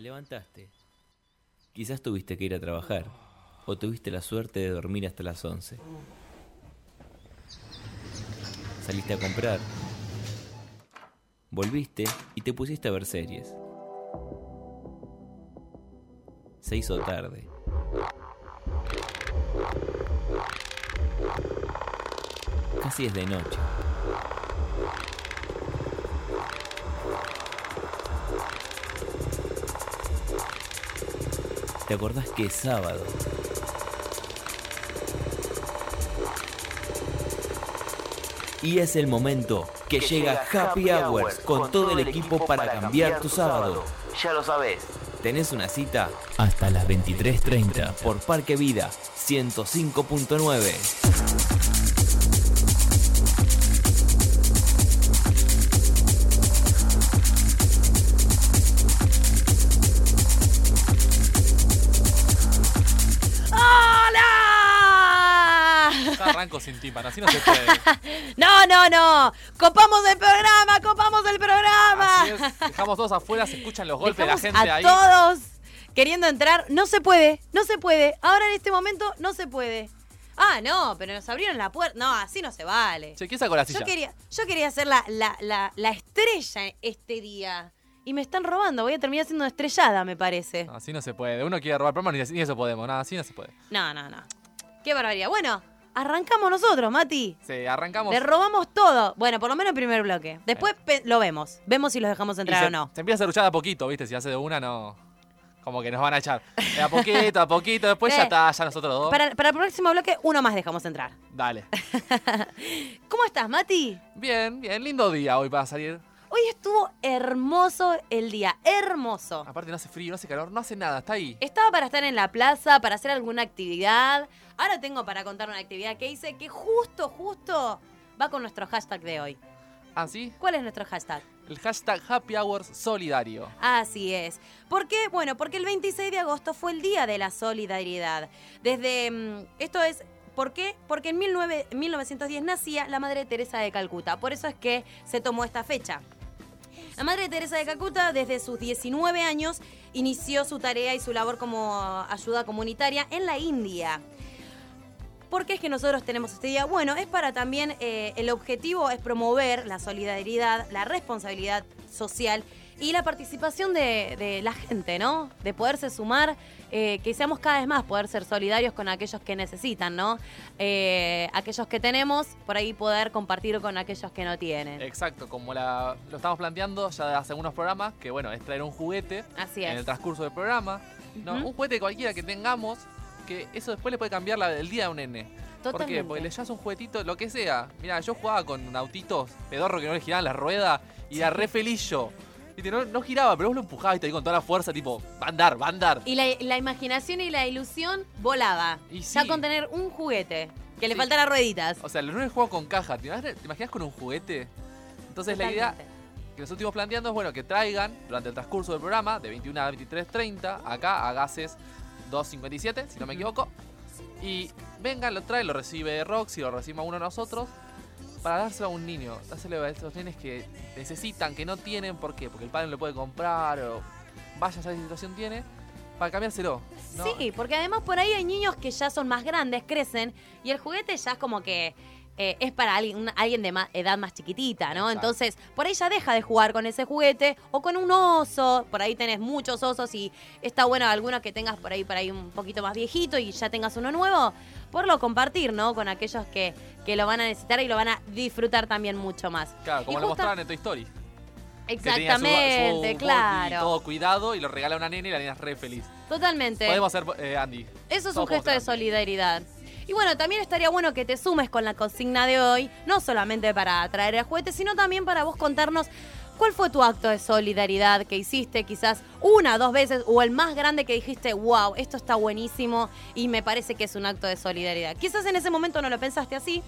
Te levantaste. Quizás tuviste que ir a trabajar. O tuviste la suerte de dormir hasta las 11. Saliste a comprar. Volviste y te pusiste a ver series. Se hizo tarde. Casi es de noche. ¿Te acordás que es sábado? Y es el momento que, llega Happy Hours con todo el equipo para cambiar tu sábado. Ya lo sabes. Tenés una cita hasta las 23.30 por Parque Vida 105.9. Sin tímpano, así no se puede. No, no, no. Copamos el programa, copamos el programa. Así es, dejamos todos afuera, se escuchan los golpes Dejamos de la gente a ahí. todos queriendo entrar. No se puede, no se puede. Ahora en este momento no se puede. Ah, no, pero nos abrieron la puerta. No, así no se vale. Che, ¿quién sacó la silla? Yo quería, yo quería ser la, la, la, la estrella este día. Y me están robando. Voy a terminar siendo estrellada, me parece. Así no se puede. Uno quiere robar ni, ni eso podemos. Nada, así no se puede. No, no, no. Qué barbaridad. Bueno, arrancamos nosotros, Mati. Sí, arrancamos. Le robamos todo. Bueno, por lo menos el primer bloque. Después pe- lo vemos. Vemos si los dejamos entrar se, o no. Se empieza a hacer a poquito, ¿viste? Si hace de una, no. Como que nos van a echar. Eh, A poquito, a poquito. Después ya Eh, está, ya nosotros dos. Para, para el próximo bloque, uno más dejamos entrar. Dale. ¿Cómo estás, Mati? Bien, bien. Lindo día hoy para salir. Hoy estuvo hermoso el día. Hermoso. Aparte no hace frío, no hace calor, no hace nada. Está ahí. Estaba para estar en la plaza, para hacer alguna actividad. Ahora tengo para contar una actividad que hice que justo, justo va con nuestro hashtag de hoy. ¿Ah, sí? ¿Cuál es nuestro hashtag? El hashtag Happy Hours Solidario. Así es. ¿Por qué? Bueno, porque el 26 de agosto fue el Día de la Solidaridad. Desde... mm, esto es... ¿Por qué? Porque en 19 1910 nacía la Madre Teresa de Calcuta. Por eso es que se tomó esta fecha. La Madre Teresa de Calcuta, desde sus 19 años, inició su tarea y su labor como ayuda comunitaria en la India. ¿Por qué es que nosotros tenemos este día? Bueno, es para también, eh, el objetivo es promover la solidaridad, la responsabilidad social y la participación de, de la gente, ¿no? De poderse sumar, eh, que seamos cada vez más, poder ser solidarios con aquellos que necesitan, ¿no? Eh, aquellos que tenemos, por ahí poder compartir con aquellos que no tienen. Exacto, como la- lo estamos planteando ya hace algunos programas, que bueno, es traer un juguete Así en el transcurso del programa. ¿no? Un juguete cualquiera que tengamos, que eso después le puede cambiar la, el día de un nene. ¿Por qué? Totalmente. Porque le llevas un juguetito, lo que sea. Mira, yo jugaba con autitos pedorro que no le giraban la rueda y era re feliz yo. No, no giraba, pero vos lo empujabas y te con toda la fuerza, tipo, va a andar, va a andar. Y la, la imaginación y la ilusión volaba. Y Ya sí. con tener un juguete, que le Sí. faltara rueditas. O sea, los nenes juegan con caja. ¿Te imaginas, te imaginas con un juguete? Entonces la idea Totalmente. que nosotros estuvimos planteando es bueno que traigan durante el transcurso del programa de 21 a 23.30 acá a Gases 257, si no me equivoco. Y vengan, lo traen, lo recibe Roxy, lo recibimos uno de nosotros para dárselo a un niño, dárselo a esos nenes que necesitan, que no tienen, ¿por qué? Porque el padre no lo puede comprar o vaya a qué situación tiene, para cambiárselo. ¿no? Sí, porque además por ahí hay niños que ya son más grandes, crecen, y el juguete ya es como que eh, es para alguien, un- alguien de ma- edad más chiquitita, ¿no? Exacto. Entonces, por ahí ya deja de jugar con ese juguete o con un oso, por ahí tenés muchos osos y está bueno alguno que tengas por ahí, por ahí un poquito más viejito y ya tengas uno nuevo, por lo compartir, ¿no? Con aquellos que, que lo van a necesitar y lo van a disfrutar también mucho más. Claro, como Y lo mostraban en Toy Story. que tenía su- Exactamente, su claro. Todo cuidado y lo regala a una nena y la nena es re feliz. Totalmente. Podemos hacer, eh, Andy. Eso es Todos un gesto de solidaridad. Y bueno, también estaría bueno que te sumes con la consigna de hoy, no solamente para traer el juguete, sino también para vos contarnos cuál fue tu acto de solidaridad que hiciste quizás una, dos veces, o el más grande que dijiste, wow, esto está buenísimo y me parece que es un acto de solidaridad. Quizás en ese momento no lo pensaste así,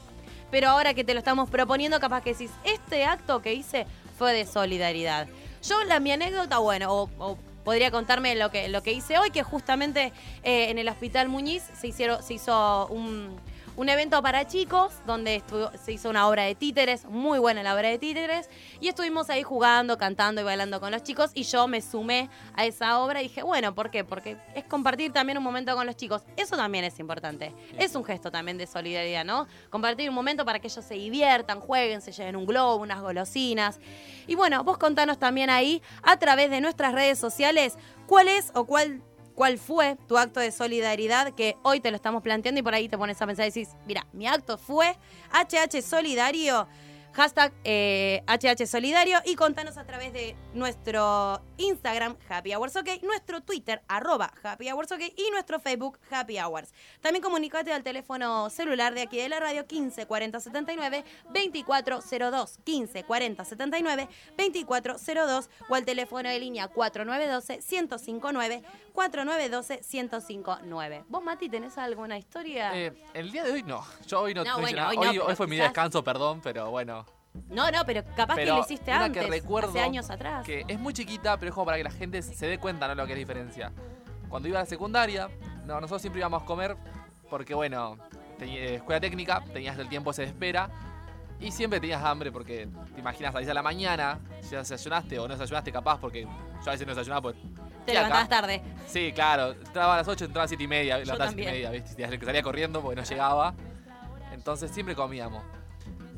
pero ahora que te lo estamos proponiendo, capaz que decís, este acto que hice fue de solidaridad. Yo, la mi anécdota, bueno, o podría contarme lo que, lo que hice hoy, que justamente eh, en el Hospital Muñiz se, hicieron, se hizo un, un evento para chicos donde se hizo una obra de títeres, muy buena la obra de títeres, y estuvimos ahí jugando, cantando y bailando con los chicos y yo me sumé a esa obra y dije, bueno, ¿por qué? Porque es compartir también un momento con los chicos. Eso también es importante. Es un gesto también de solidaridad, ¿no? Compartir un momento para que ellos se diviertan, jueguen, se lleven un globo, unas golosinas. Y bueno, vos contanos también ahí a través de nuestras redes sociales cuál es o cuál cuál fue tu acto de solidaridad que hoy te lo estamos planteando y por ahí te pones a pensar y decís, mira, mi acto fue HH Solidario, hashtag eh, HH Solidario y contanos a través de nuestro Instagram Happy Hours OK, nuestro Twitter arroba Happy Hours OK y nuestro Facebook Happy Hours. También comunicate al teléfono celular de aquí de la radio 15 40 79 2402 15 40 79 2402 o al teléfono de línea 4912 1059 4912 1059. ¿Vos, Mati, tenés alguna historia? Eh, el día de hoy no. Yo hoy no, No, bueno, hoy Hoy, no, hoy pero fue mi día de quizás- descanso, perdón, pero bueno. No, no, pero capaz Pero que lo hiciste una antes, que recuerdo hace años atrás. Que es muy chiquita, pero es como para que la gente se dé cuenta, ¿no? Lo que es diferencia. Cuando iba a la secundaria, no, nosotros siempre íbamos a comer porque, bueno, eh, escuela técnica, tenías el tiempo se espera. Y siempre tenías hambre porque te imaginas salís a la mañana, si desayunaste o no desayunaste capaz, porque yo a veces no desayunaba pues. Te levantabas tarde. Sí, claro. Entraba a las 8, entraba a las 7 y media, levantaba a las 7 y media, ¿viste? Que salía corriendo porque no llegaba. Entonces siempre comíamos.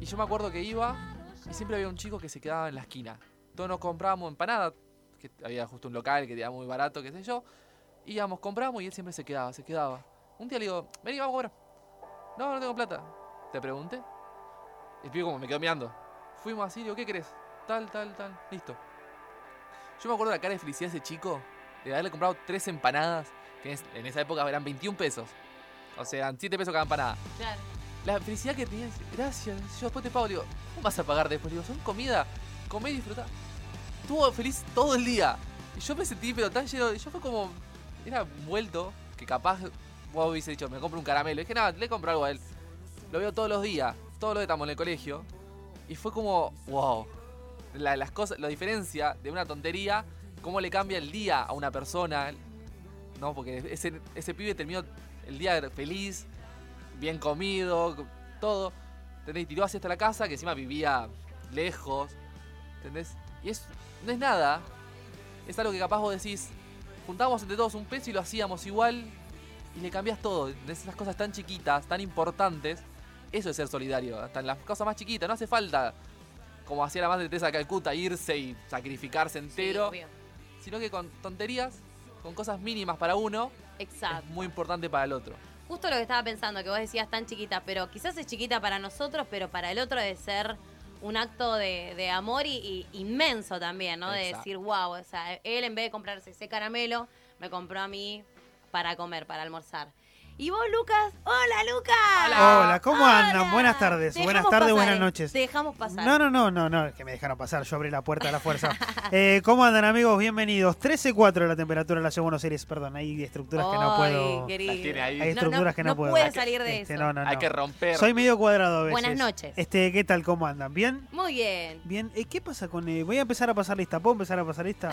Y yo me acuerdo que iba y siempre había un chico que se quedaba en la esquina. Todos nos comprábamos empanadas, que había justo un local que era muy barato, qué sé yo. Íbamos, compramos y él siempre se quedaba, se quedaba. Un día le digo, vení, vamos a comer. No, no tengo plata. Te pregunté. El pibe como me quedó mirando. Fuimos así, digo, ¿qué querés? Tal, tal, tal. Listo. Yo me acuerdo de la cara de felicidad de ese chico de haberle comprado tres empanadas, que en esa época eran 21 pesos. O sea, eran 7 pesos cada empanada. Claro. La felicidad que tenía, gracias, yo después te pago, digo, ¿cómo vas a pagar después? Digo, son comida, comé y disfrutá. Estuvo feliz todo el día. Y yo me sentí, pero tan lleno, yo fue como, era vuelto, que capaz vos hubiese dicho, me compro un caramelo. Y dije, nada, le compro algo a él. Lo veo todos los días, todos los días estamos en el colegio. Y fue como, wow, la, las cosas, la diferencia de una tontería, cómo le cambia el día a una persona. No, porque ese, ese pibe terminó el día feliz, bien comido, todo. ¿Entendés? Y tiró hacia hasta la casa, que encima vivía lejos. ¿Entendés? Y es, no es nada. Es algo que capaz vos decís, juntábamos entre todos un peso y lo hacíamos igual. Y le cambias todo. De esas cosas tan chiquitas, tan importantes. Eso es ser solidario. Hasta en las cosas más chiquitas. No hace falta, como hacía la madre de Teresa de Calcuta, irse y sacrificarse entero. Sí, sino que con tonterías, con cosas mínimas para uno, Exacto. es muy importante para el otro. Justo lo que estaba pensando, que vos decías tan chiquita, pero quizás es chiquita para nosotros, pero para el otro debe ser un acto de, de amor y, y inmenso también, ¿no? De decir, wow, o sea, él en vez de comprarse ese caramelo, me compró a mí para comer, para almorzar. ¿Y vos, Lucas? ¡Hola, Lucas! Hola, ¿cómo Hola. andan? Buenas tardes, buenas tardes, pasar, buenas noches. Te dejamos pasar. No, no, no, no, no, que me dejaron pasar, yo abrí la puerta a la fuerza. Eh, ¿Cómo andan amigos? Bienvenidos. 13.4 la temperatura en la Buenos Aires, perdón, hay estructuras que no puedo... tiene ahí. Hay No, estructuras no, que no, no puedo. puede salir de este, eso. No, no, Hay no. que romper. Soy medio cuadrado a veces. Buenas noches. Este, ¿qué tal? ¿Cómo andan? ¿Bien? Muy bien. Bien, Eh, ¿qué pasa con.? eh, voy a empezar a pasar lista. ¿Puedo empezar a pasar lista?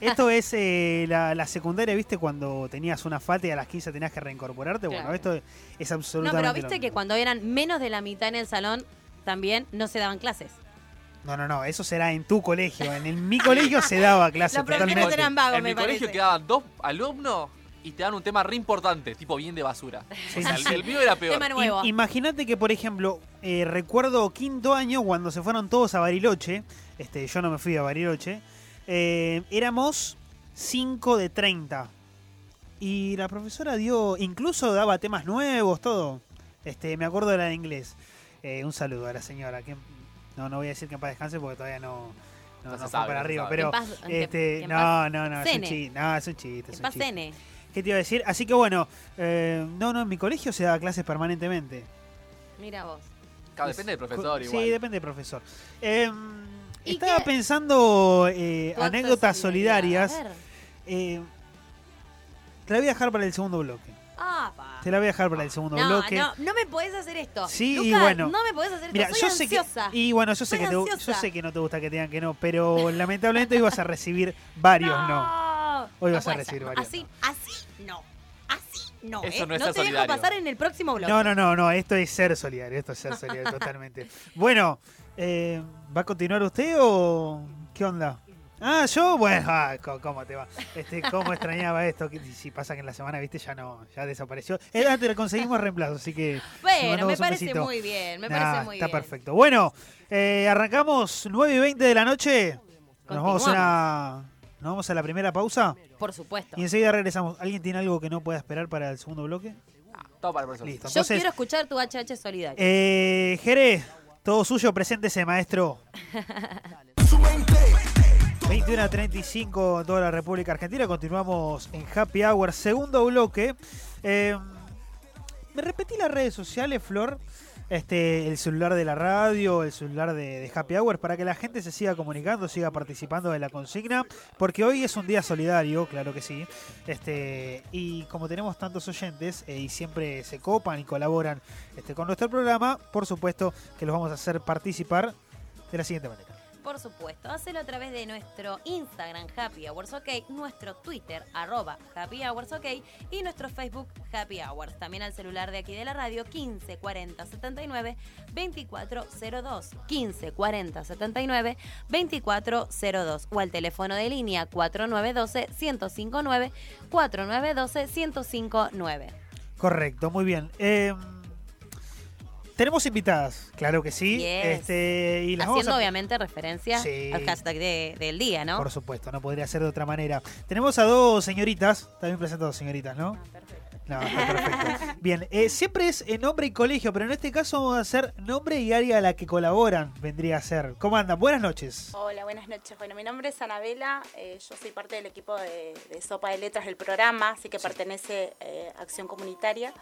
Esto es eh, la, la secundaria, ¿viste? Cuando tenías una falta y a las 15 tenías que reincorporarte. Bueno, Claro. esto es No, absolutamente. pero lo viste que cuando eran menos de la mitad en el salón, también no se daban clases. No, no, no, eso será en tu colegio. En el- mi colegio se daba clase Los profesores totalmente. eran vagos, en me mi colegio quedaban dos alumnos y te dan un tema re importante, tipo bien de basura. Sí, O sea, sí, el, mío era peor. Tema nuevo. I- Imagínate que, por ejemplo, eh, recuerdo quinto año cuando se fueron todos a Bariloche. Este, yo no me fui a Bariloche. eh, éramos 5 de 30. Y la profesora dio, incluso daba temas nuevos, todo. Este, me acuerdo de la de inglés. Eh, un saludo a la señora. Que, no, no voy a decir que en paz descanse porque todavía no, no, No no fue sabe, para arriba. sabe. Pero, paz- este, no, no, no, es un chiste. No, es un chiste. Es un chiste. ¿Qué te iba a decir? Así que bueno, eh, no, no, en mi colegio se daba clases permanentemente. Mira vos. Claro, depende del profesor Sí, igual. depende del profesor. Eh, ¿Y estaba qué? pensando eh, anécdotas solidarias. A ver. Te la voy a dejar para el segundo bloque. Ah, pa. Te la voy a dejar para el segundo No, bloque. no, no me podés hacer esto. Sí, y bueno. No me podés hacer esto. Mira, Soy yo sé ansiosa. que y bueno, yo sé Soy que te, yo ansiosa. sé que no te gusta que te digan que no, pero lamentablemente hoy vas a recibir varios no. Hoy No vas a recibir ser. varios Así, no. así no. Así No, Eso ¿eh? no te dejo solidario. pasar en el próximo bloque. No, no, no, no, esto es ser solidario, esto es ser solidario totalmente. Bueno, eh, ¿va a continuar usted o qué onda? Ah, yo, bueno, ah, ¿cómo te va? Este, ¿Cómo extrañaba esto? Si pasa que en la semana, viste, ya no, ya desapareció. Eh, antes conseguimos reemplazo, así que... Bueno, me parece besito. muy bien, me Nah, parece muy está bien. perfecto. Bueno, eh, arrancamos 9 y 20 de la noche. Nos vamos, a una- nos vamos a la primera pausa Por supuesto. y enseguida regresamos. ¿Alguien tiene algo que no pueda esperar para el segundo bloque? Todo para el profesor. Listo. Yo quiero escuchar tu HH solidario. eh, Jere, todo suyo, preséntese, maestro. 21 a 35 en toda la República Argentina. Continuamos en Happy Hour, segundo bloque. Eh, me repetí las redes sociales, Flor. Este, el celular de la radio, el celular de, de Happy Hour, para que la gente se siga comunicando, siga participando de la consigna, porque hoy es un día solidario, claro que sí. Este, y como tenemos tantos oyentes eh, y siempre se copan y colaboran este, con nuestro programa, por supuesto que los vamos a hacer participar de la siguiente manera. Por supuesto, hacelo a través de nuestro Instagram Happy Hours OK, nuestro Twitter arroba Happy Hours OK y nuestro Facebook Happy Hours. También al celular de aquí de la radio 15 40 79 2402 15 40 79 2402 o al teléfono de línea 4912 1059 4912 1059. Correcto, muy bien. Eh, tenemos invitadas, claro que sí. Yes. Este, y las vamos Haciendo a- obviamente referencia Sí. al hashtag de- del día, ¿no? Por supuesto, no podría ser de otra manera. Tenemos a dos señoritas, también presento dos señoritas, ¿no? No, está perfecto. Bien, eh, siempre es en nombre y colegio, pero en este caso vamos a hacer nombre y área a la que colaboran, vendría a ser. ¿Cómo andan? Buenas noches. Hola, buenas noches. Bueno, mi nombre es Anabela, eh, yo soy parte del equipo de, de Sopa de Letras del programa, así que pertenece eh, a Acción Comunitaria.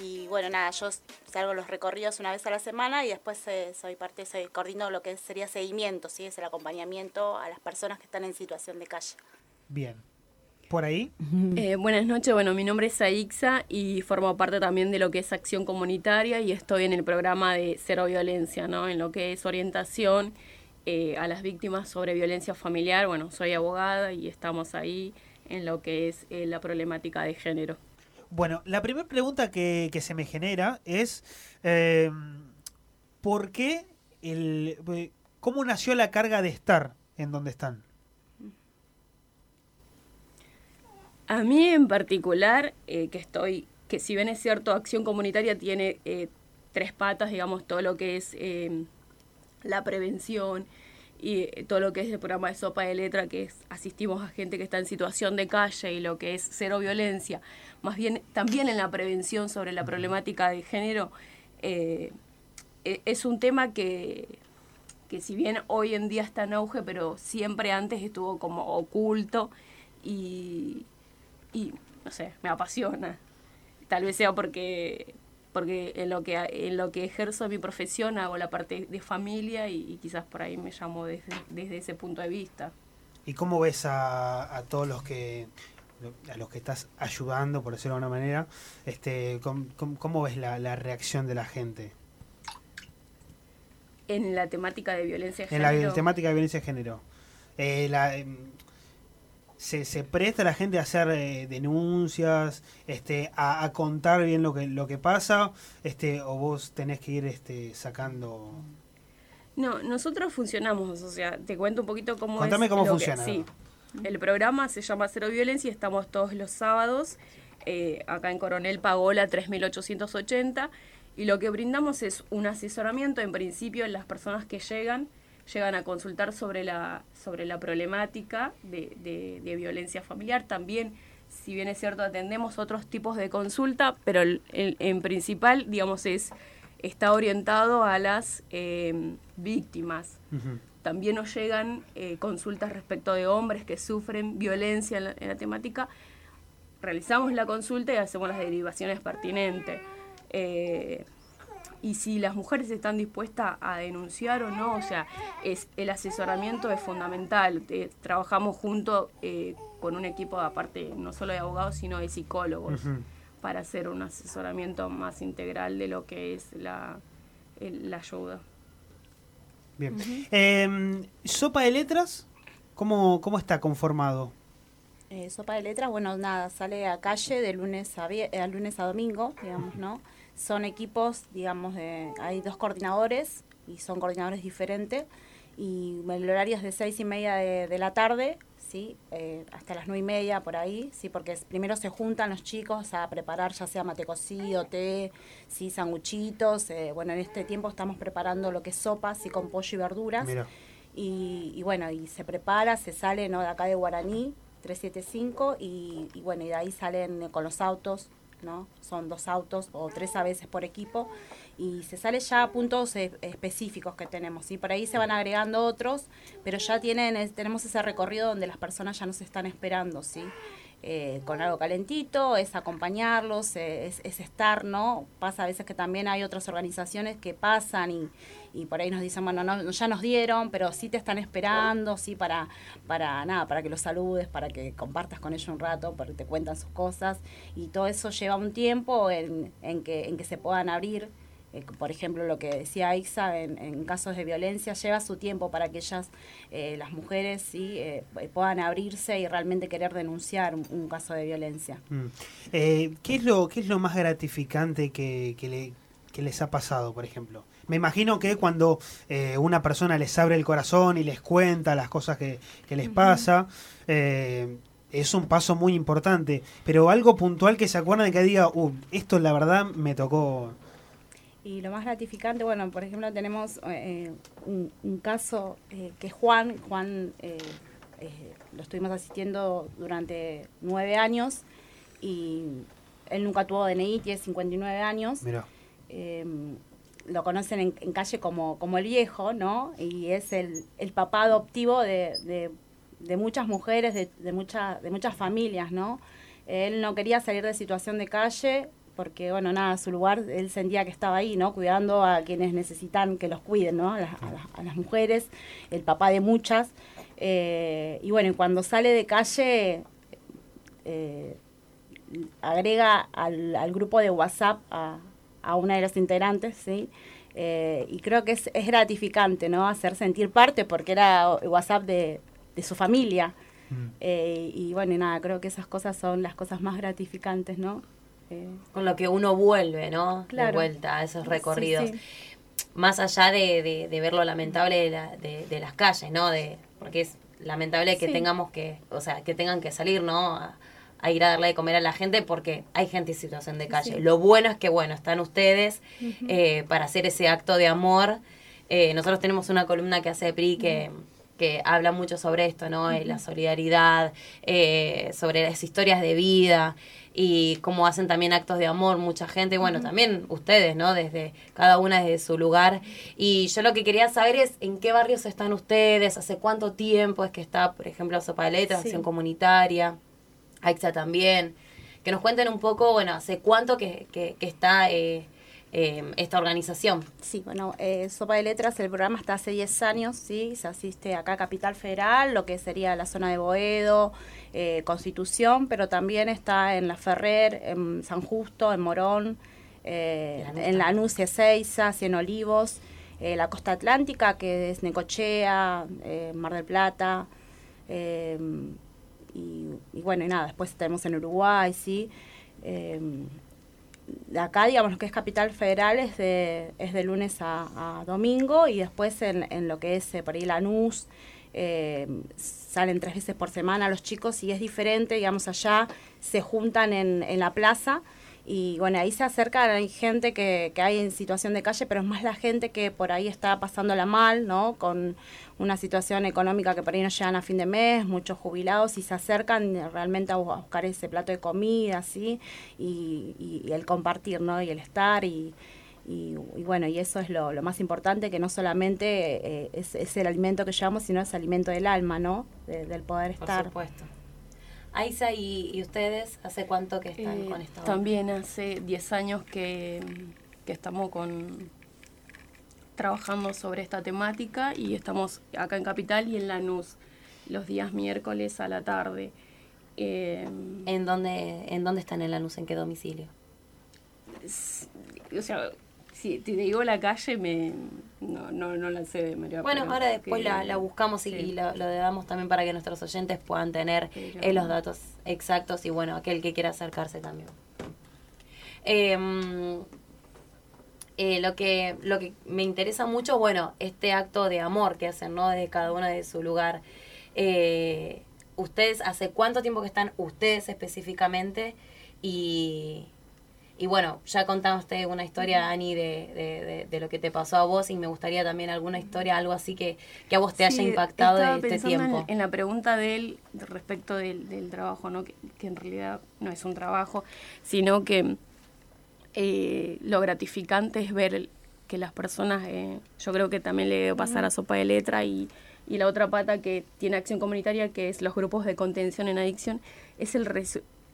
Y bueno, nada, yo salgo los recorridos una vez a la semana y después eh, soy parte, soy, coordino lo que sería seguimiento, ¿sí? es el acompañamiento a las personas que están en situación de calle. Bien. ¿Por ahí? Eh, buenas noches, bueno, mi nombre es Aixa y formo parte también de lo que es acción comunitaria y estoy en el programa de Cero Violencia, ¿no? En lo que es orientación eh, a las víctimas sobre violencia familiar. Bueno, soy abogada y estamos ahí en lo que es eh, la problemática de género. Bueno, la primera pregunta que, que se me genera es eh, ¿por qué el cómo nació la carga de estar en donde están? A mí en particular, eh, que estoy, que si bien es cierto, acción comunitaria tiene eh, tres patas, digamos, todo lo que es eh, la prevención y eh, todo lo que es el programa de sopa de letra, que es asistimos a gente que está en situación de calle y lo que es cero violencia, más bien también en la prevención sobre la problemática de género, eh, e- es un tema que, que si bien hoy en día está en auge, pero siempre antes estuvo como oculto y, y no sé, me apasiona. Tal vez sea porque porque en lo que en lo que ejerzo mi profesión hago la parte de familia y, y quizás por ahí me llamo desde, desde ese punto de vista. ¿Y cómo ves a, a todos los que a los que estás ayudando, por decirlo de alguna manera? Este, ¿cómo, ves la, la reacción de la gente En la temática de violencia de en la género, temática de violencia de género? Eh, la, em, se, se presta la gente a hacer eh, denuncias, este, a, a contar bien lo que lo que pasa, este, o vos tenés que ir este, sacando. No, nosotros funcionamos, o sea, te cuento un poquito cómo Contame es cómo que- funciona. sí. El programa se llama Cero Violencia y estamos todos los sábados eh, acá en Coronel Pagola 3880 y lo que brindamos es un asesoramiento. En principio las personas que llegan llegan a consultar sobre la sobre la problemática de, de- violencia familiar. También si bien es cierto atendemos otros tipos de consulta pero en principal digamos es está orientado a las eh, víctimas. Ujú. También nos llegan eh, consultas respecto de hombres que sufren violencia en la, en la temática. Realizamos la consulta y hacemos las derivaciones pertinentes. Eh, y si las mujeres están dispuestas a denunciar o no, o sea, es, el asesoramiento es fundamental. Eh, trabajamos junto eh, con un equipo, aparte, no solo de abogados, sino de psicólogos, para hacer un asesoramiento más integral de lo que es la, el- la ayuda. Bien. Em, Sopa de letras, ¿cómo, cómo está conformado? Eh, sopa de letras, bueno, nada, sale a calle de lunes a, eh, lunes a domingo, digamos, ¿no? Son equipos, digamos, de, hay dos coordinadores y son coordinadores diferentes y el horario es de seis y media de, de la tarde, ¿sí? Eh, hasta las nueve y media por ahí, ¿sí? Porque primero se juntan los chicos a preparar ya sea mate cocido, té, ¿sí? Sanguchitos, eh, bueno, en este tiempo estamos preparando lo que es sopa, ¿sí? Con pollo y verduras. Mira. Y, y bueno, y se prepara, se sale ¿no? de acá de Guaraní, 375, y, y bueno, y de ahí salen eh, con los autos, Son dos autos o tres a veces por equipo, y se sale ya a puntos eh, específicos que tenemos. Por ahí se van agregando otros, pero ya tienen, tenemos ese recorrido donde las personas ya nos están esperando, ¿sí? eh, con algo calentito, es acompañarlos, eh, es, es estar, ¿no? Pasa a veces que también hay otras organizaciones que pasan y, y por ahí nos dicen, bueno, no, ya nos dieron, pero sí te están esperando, sí, para, para nada, para que los saludes, para que compartas con ellos un rato, porque te cuentan sus cosas, y todo eso lleva un tiempo en, en, que, en que se puedan abrir. Eh, por ejemplo, lo que decía Ixa, en, casos de violencia, lleva su tiempo para que ellas, eh, las mujeres, sí, eh, puedan abrirse y realmente querer denunciar un, un caso de violencia. Mm. Eh, ¿qué, es lo, ¿Qué es lo más gratificante que, que, le- que les ha pasado, por ejemplo? Me imagino que cuando eh, una persona les abre el corazón y les cuenta las cosas que, que les pasa, eh, es un paso muy importante. Pero algo puntual que se acuerdan de que diga, "Uh, esto la verdad me tocó. Y lo más gratificante, bueno, por ejemplo, tenemos eh, un, un caso que es Juan. Juan lo estuvimos asistiendo durante nueve años y él nunca tuvo DNI, tiene 59 años. Mira, Eh, lo conocen en, calle como, como el viejo, ¿no? Y es el, el papá adoptivo de, de- muchas mujeres, de, de, mucha- de muchas familias, ¿no? Él no quería salir de situación de calle porque, bueno, nada, su lugar, él sentía que estaba ahí, ¿no? Cuidando a quienes necesitan que los cuiden, ¿no? A las, a las- mujeres, el papá de muchas. Eh, y bueno, cuando sale de calle, eh, agrega al, al grupo de WhatsApp a, a una de las integrantes, ¿sí? Eh, y creo que es, es gratificante, ¿no? Hacer sentir parte porque era WhatsApp de, de su familia. Mm. Eh, y bueno, y nada, creo que esas cosas son las cosas más gratificantes, ¿no? Eh, Con lo que uno vuelve, ¿no? De Claro. vuelta a esos recorridos. sí. Más allá de, de- de ver lo lamentable de, la- de- de las calles, ¿no? De, porque es lamentable que Sí. tengamos que, o sea, que tengan que salir, ¿no? A, a ir a darle de comer a la gente porque hay gente en situación de calle. Sí. Lo bueno es que, bueno, están ustedes eh, para hacer ese acto de amor. Eh, nosotros tenemos una columna que hace PRI que, que habla mucho sobre esto, ¿no? Eh, La solidaridad, eh, sobre las historias de vida y cómo hacen también actos de amor mucha gente, bueno, también ustedes, ¿no? Desde cada una desde su lugar. Y yo lo que quería saber es en qué barrios están ustedes, hace cuánto tiempo es que está, por ejemplo, Sopa de Letras, Sí. Acción Comunitaria, AIXA también. Que nos cuenten un poco, bueno, hace cuánto que, que, que está eh, eh, esta organización. Sí, bueno, eh, Sopa de Letras, el programa está hace 10 años, ¿sí? Se asiste acá a Capital Federal, lo que sería la zona de Boedo, eh, Constitución, pero también está en La Ferrer, en San Justo, en Morón, Lanús en Lanús, Ezeiza, Cien Olivos, la costa atlántica, que es Necochea, Mar del Plata, y, y bueno, y nada, después tenemos en Uruguay, ¿sí? De acá, digamos, lo que es Capital Federal es de, es de lunes a, a domingo y después en, en lo que es eh, por ahí Lanús, eh, salen tres veces por semana los chicos y es diferente, digamos, allá se juntan en, en la plaza y bueno, ahí se acercan, hay gente que, que hay en situación de calle, pero es más la gente que por ahí está pasándola mal, ¿no? Con una situación económica que por ahí no llegan a fin de mes, muchos jubilados y se acercan realmente a bu- a buscar ese plato de comida, ¿sí? Y, y- y el compartir, ¿no? Y el estar y, y, y bueno, y eso es lo, lo más importante, que no solamente eh, es, es el alimento que llevamos, sino es alimento del alma, ¿no? De- del poder Por estar. supuesto. Aiza, ¿y, y ustedes hace cuánto que están Eh, con esta obra? También hace 10 años que, que estamos con trabajando sobre esta temática y estamos acá en Capital y en Lanús los días miércoles a la tarde. Eh, ¿En dónde, ¿En dónde están en Lanús? ¿En qué domicilio? o sea, si te digo la calle me, no, no, no la sé de memoria. Bueno, ahora después que- la, la buscamos y, sí. y la- lo damos también para que nuestros oyentes puedan tener Pero- eh, los datos exactos y bueno, aquel que quiera acercarse también. Em, eh, lo que lo que me interesa mucho, bueno, este acto de amor que hacen, ¿no? De cada uno de su lugar. Eh, ustedes, ¿hace cuánto tiempo que están ustedes específicamente? Y, y bueno, ya contaste una historia, Ani, de, de, de- de lo que te pasó a vos y me gustaría también alguna historia, algo así que, que a vos te haya impactado de este en- tiempo. En, la pregunta de él respecto del, del trabajo, ¿no? Que, que en realidad no es un trabajo, sino que eh, lo gratificante es ver que las personas, eh, yo creo que también le debe pasar a Sopa de Letra y, y la otra pata que tiene acción comunitaria, que es los grupos de contención en adicción, es el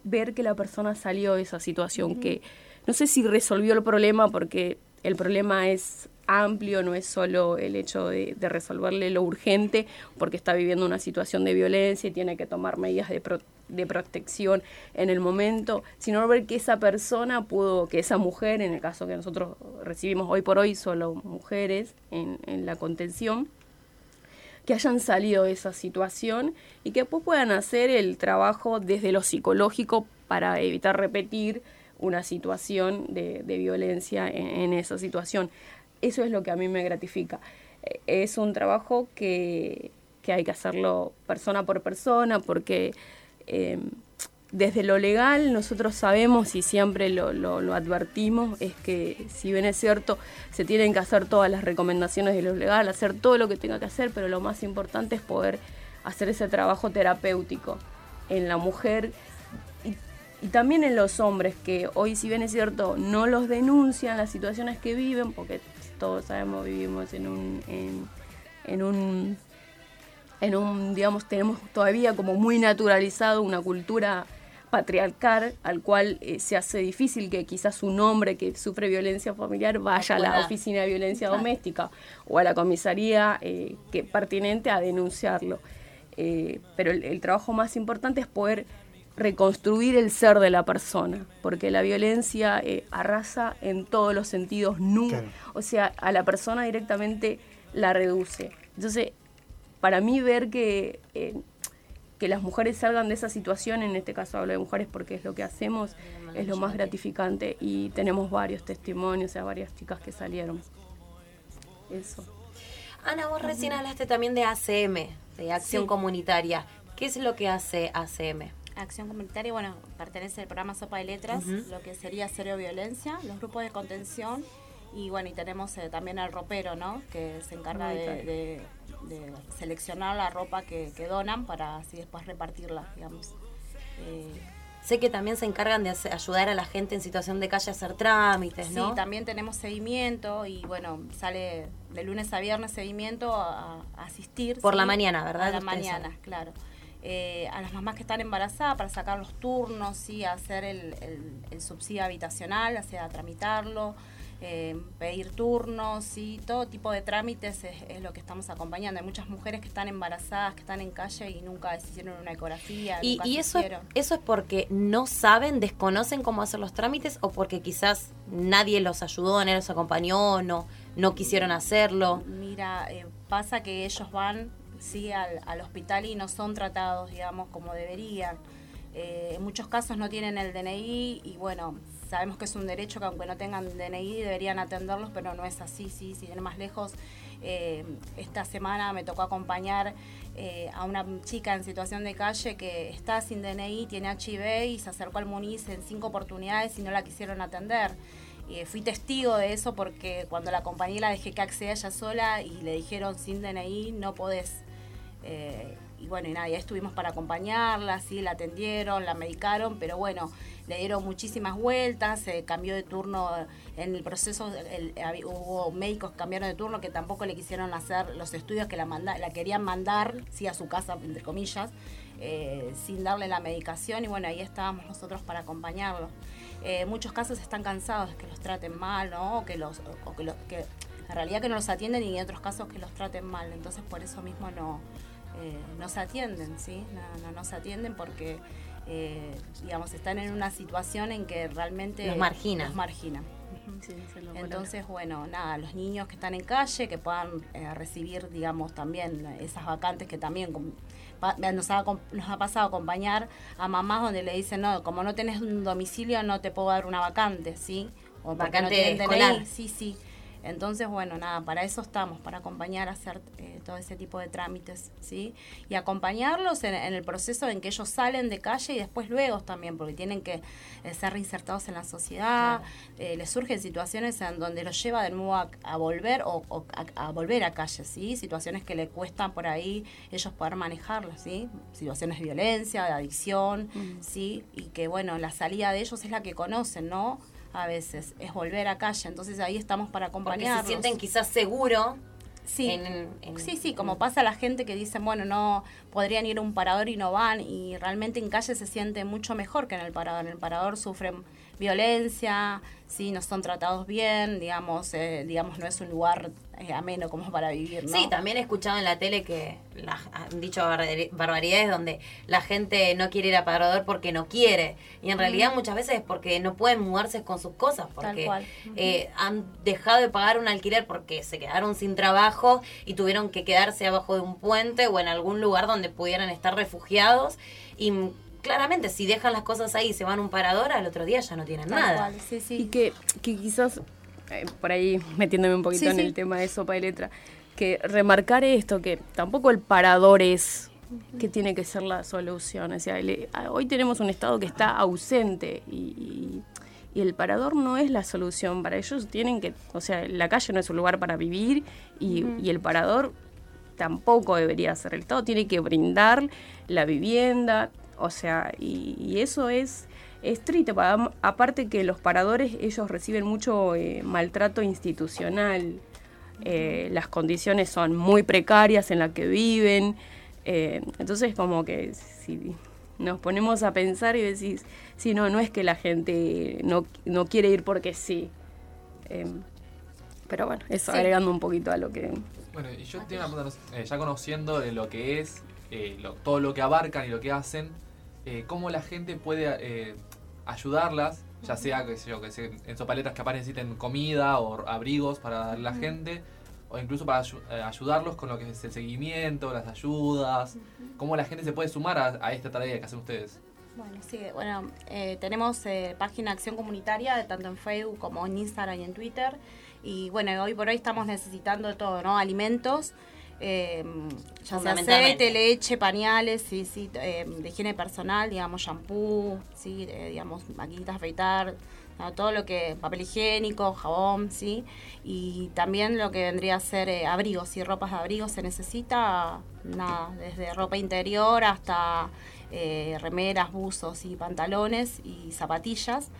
ver que la persona salió de esa situación, que no sé si resolvió el problema porque el problema es amplio, no es solo el hecho de, de resolverle lo urgente, porque está viviendo una situación de violencia y tiene que tomar medidas de, pro- de protección en el momento, sino ver que esa persona pudo, que esa mujer, en el caso que nosotros recibimos hoy por hoy, solo mujeres en, en la contención, que hayan salido de esa situación y que después puedan hacer el trabajo desde lo psicológico para evitar repetir una situación de, violencia en, en esa situación. Eso es lo que a mí me gratifica. Eh, Es un trabajo que, que hay que hacerlo persona por persona porque eh, desde lo legal nosotros sabemos y siempre lo, advertimos, es que si bien es cierto, se tienen que hacer todas las recomendaciones de lo legal, hacer todo lo que tenga que hacer, pero lo más importante es poder hacer ese trabajo terapéutico en la mujer y, también en los hombres, que hoy si bien es cierto, no los denuncian las situaciones que viven, porque todos sabemos, vivimos en un... en un en un, digamos, tenemos todavía como muy naturalizado una cultura patriarcal al cual eh, se hace difícil que quizás un hombre que sufre violencia familiar vaya a la oficina de violencia doméstica o a la comisaría eh, que pertinente a denunciarlo. Eh, pero el, el trabajo más importante es poder reconstruir el ser de la persona, porque la violencia eh, arrasa en todos los sentidos, nu, Claro. o sea, a la persona directamente la reduce. Entonces, para mí ver que, eh, que las mujeres salgan de esa situación, en este caso hablo de mujeres porque es lo que hacemos, es lo más gratificante y tenemos varios testimonios, o sea, varias chicas que salieron. Eso. Ana, vos recién hablaste también de ACM, de Acción Sí. Comunitaria. ¿Qué es lo que hace ACM? Acción Comunitaria, bueno, pertenece al programa Sopa de Letras, lo que sería Cero Violencia, los grupos de contención y bueno, y tenemos eh, también al ropero, ¿no? Que se encarga de, Comunitario. de- de seleccionar la ropa que, que donan para así después repartirla, digamos. Eh, Sé que también se encargan de hacer- ayudar a la gente en situación de calle a hacer trámites, ¿no? Sí, también tenemos seguimiento y bueno, sale de lunes a viernes seguimiento a, a asistir. Por ¿sí? la mañana, ¿verdad? A la mañana, saben. claro. Eh, a las mamás que están embarazadas para sacar los turnos, sí, a hacer el, el- el subsidio habitacional, o sea, a tramitarlo, eh, pedir turnos, sí, todo tipo de trámites es, es lo que estamos acompañando. Hay muchas mujeres que están embarazadas, que están en calle y nunca hicieron una ecografía. Y, nunca y eso es porque no saben, desconocen cómo hacer los trámites o porque quizás nadie los ayudó, nadie los acompañó, no, no quisieron hacerlo. Mira, eh, pasa que ellos van sí al, al hospital y no son tratados, digamos, como deberían. Eh, en muchos casos no tienen el DNI y bueno, sabemos que es un derecho que aunque no tengan DNI deberían atenderlos, pero no es así, sí, si más lejos. eh, esta semana me tocó acompañar eh, a una chica en situación de calle que está sin DNI, tiene HIV y se acercó al Muniz en cinco oportunidades y no la quisieron atender. Y fui testigo de eso porque cuando la acompañé la dejé que acceda ella sola y le dijeron sin DNI no podés. Eh, y bueno, y nada, estuvimos para acompañarla, sí, la atendieron, la medicaron, pero bueno, le dieron muchísimas vueltas, se cambió de turno en el proceso, hubo médicos que cambiaron de turno que tampoco le quisieron hacer los estudios que la, manda, la querían mandar, sí, a su casa, entre comillas, eh, sin darle la medicación, y bueno, ahí estábamos nosotros para acompañarlo. Eh, muchos casos están cansados de que los traten mal, ¿no? O que los, o que los, que en realidad que no los atienden y en otros casos que los traten mal. Entonces por eso mismo no, eh, no se atienden, ¿sí? No, no, no se atienden porque eh, digamos, están en una situación en que realmente Los margina. los margina. Sí. Entonces, bueno, nada, los niños que están en calle, que puedan eh, recibir, digamos, también esas vacantes que también pa- nos ha, com- nos ha pasado a acompañar a mamás donde le dicen, no, como no tenés un domicilio, no te puedo dar una vacante, ¿sí? O porque Vacante no escolar. DNI, sí, sí. Entonces, bueno, nada, para eso estamos, para acompañar a hacer eh, todo ese tipo de trámites, ¿sí? Y acompañarlos en, en el proceso en que ellos salen de calle y después luego también, porque tienen que eh, ser reinsertados en la sociedad, eh, les surgen situaciones en donde los lleva de nuevo a, a volver o, o a, a volver a calle, ¿sí? Situaciones que le cuestan por ahí ellos poder manejarlas, ¿sí? Situaciones de violencia, de adicción, ¿sí? Y que, bueno, la salida de ellos es la que conocen, ¿no? A veces es volver a calle, entonces ahí estamos para Porque acompañarlos. se sienten quizás seguros Sí. en, en- Sí, sí, como pasa a la gente que dicen, bueno, no podrían ir a un parador y no van, y realmente en calle se siente mucho mejor que en el parador. En el parador sufren violencia, sí, no son tratados bien, digamos, eh, digamos no es un lugar eh, ameno como para vivir, ¿no? Sí, también he escuchado en la tele que la- han dicho barbar- barbaridades donde la gente no quiere ir a parador porque no quiere. Y en realidad muchas veces es porque no pueden mudarse con sus cosas, porque cual. eh, han dejado de pagar un alquiler porque se quedaron sin trabajo y tuvieron que quedarse abajo de un puente o en algún lugar donde pudieran estar refugiados. Y claramente si dejan las cosas ahí y se van a un parador, al otro día ya no tienen Tal nada. cual, sí, Y sí. que, que quizás, eh, por ahí metiéndome un poquito Sí, en sí. el tema de sopa y letra, que remarcar esto, que tampoco el parador es que tiene que ser la solución. O sea, hoy tenemos un Estado que está ausente y, y- y el parador no es la solución. Para ellos tienen que, o sea, la calle no es un lugar para vivir y, y el parador tampoco debería ser. El Estado tiene que brindar la vivienda, o sea, y, y eso es, es triste. pa- Aparte que los paradores, ellos reciben mucho eh, maltrato institucional. Eh, las condiciones son muy precarias en las que viven. eh, entonces, como que si nos ponemos a pensar y decís, sí, no, no es que la gente no, no quiere ir porque sí. Eh, pero bueno, eso Sí. agregando un poquito a lo que Bueno, y yo tengo una pregunta, eh, ya conociendo de lo que es, eh, lo- todo lo que abarcan y lo que hacen, eh, cómo la gente puede eh, ayudarlas, ya sea que, yo, que se- en sopaletas que capaz necesiten comida o abrigos para darle a la gente, o incluso para ayu- eh, ayudarlos con lo que es el seguimiento, las ayudas, cómo la gente se puede sumar a, a esta tarea que hacen ustedes. Bueno, sí, bueno, eh, tenemos eh, página Acción Comunitaria, tanto en Facebook como en Instagram y en Twitter. Y bueno, hoy por hoy estamos necesitando todo, ¿no? Alimentos, eh, ya sea aceite, leche, pañales, sí, sí, eh, de higiene personal, digamos, shampoo, sí, eh, digamos, maquinitas afeitar, todo lo que, papel higiénico, jabón, sí. Y también lo que vendría a ser abrigos, y ropas de abrigo se necesita, nada, desde ropa interior hasta eh, remeras, buzos y pantalones y zapatillas.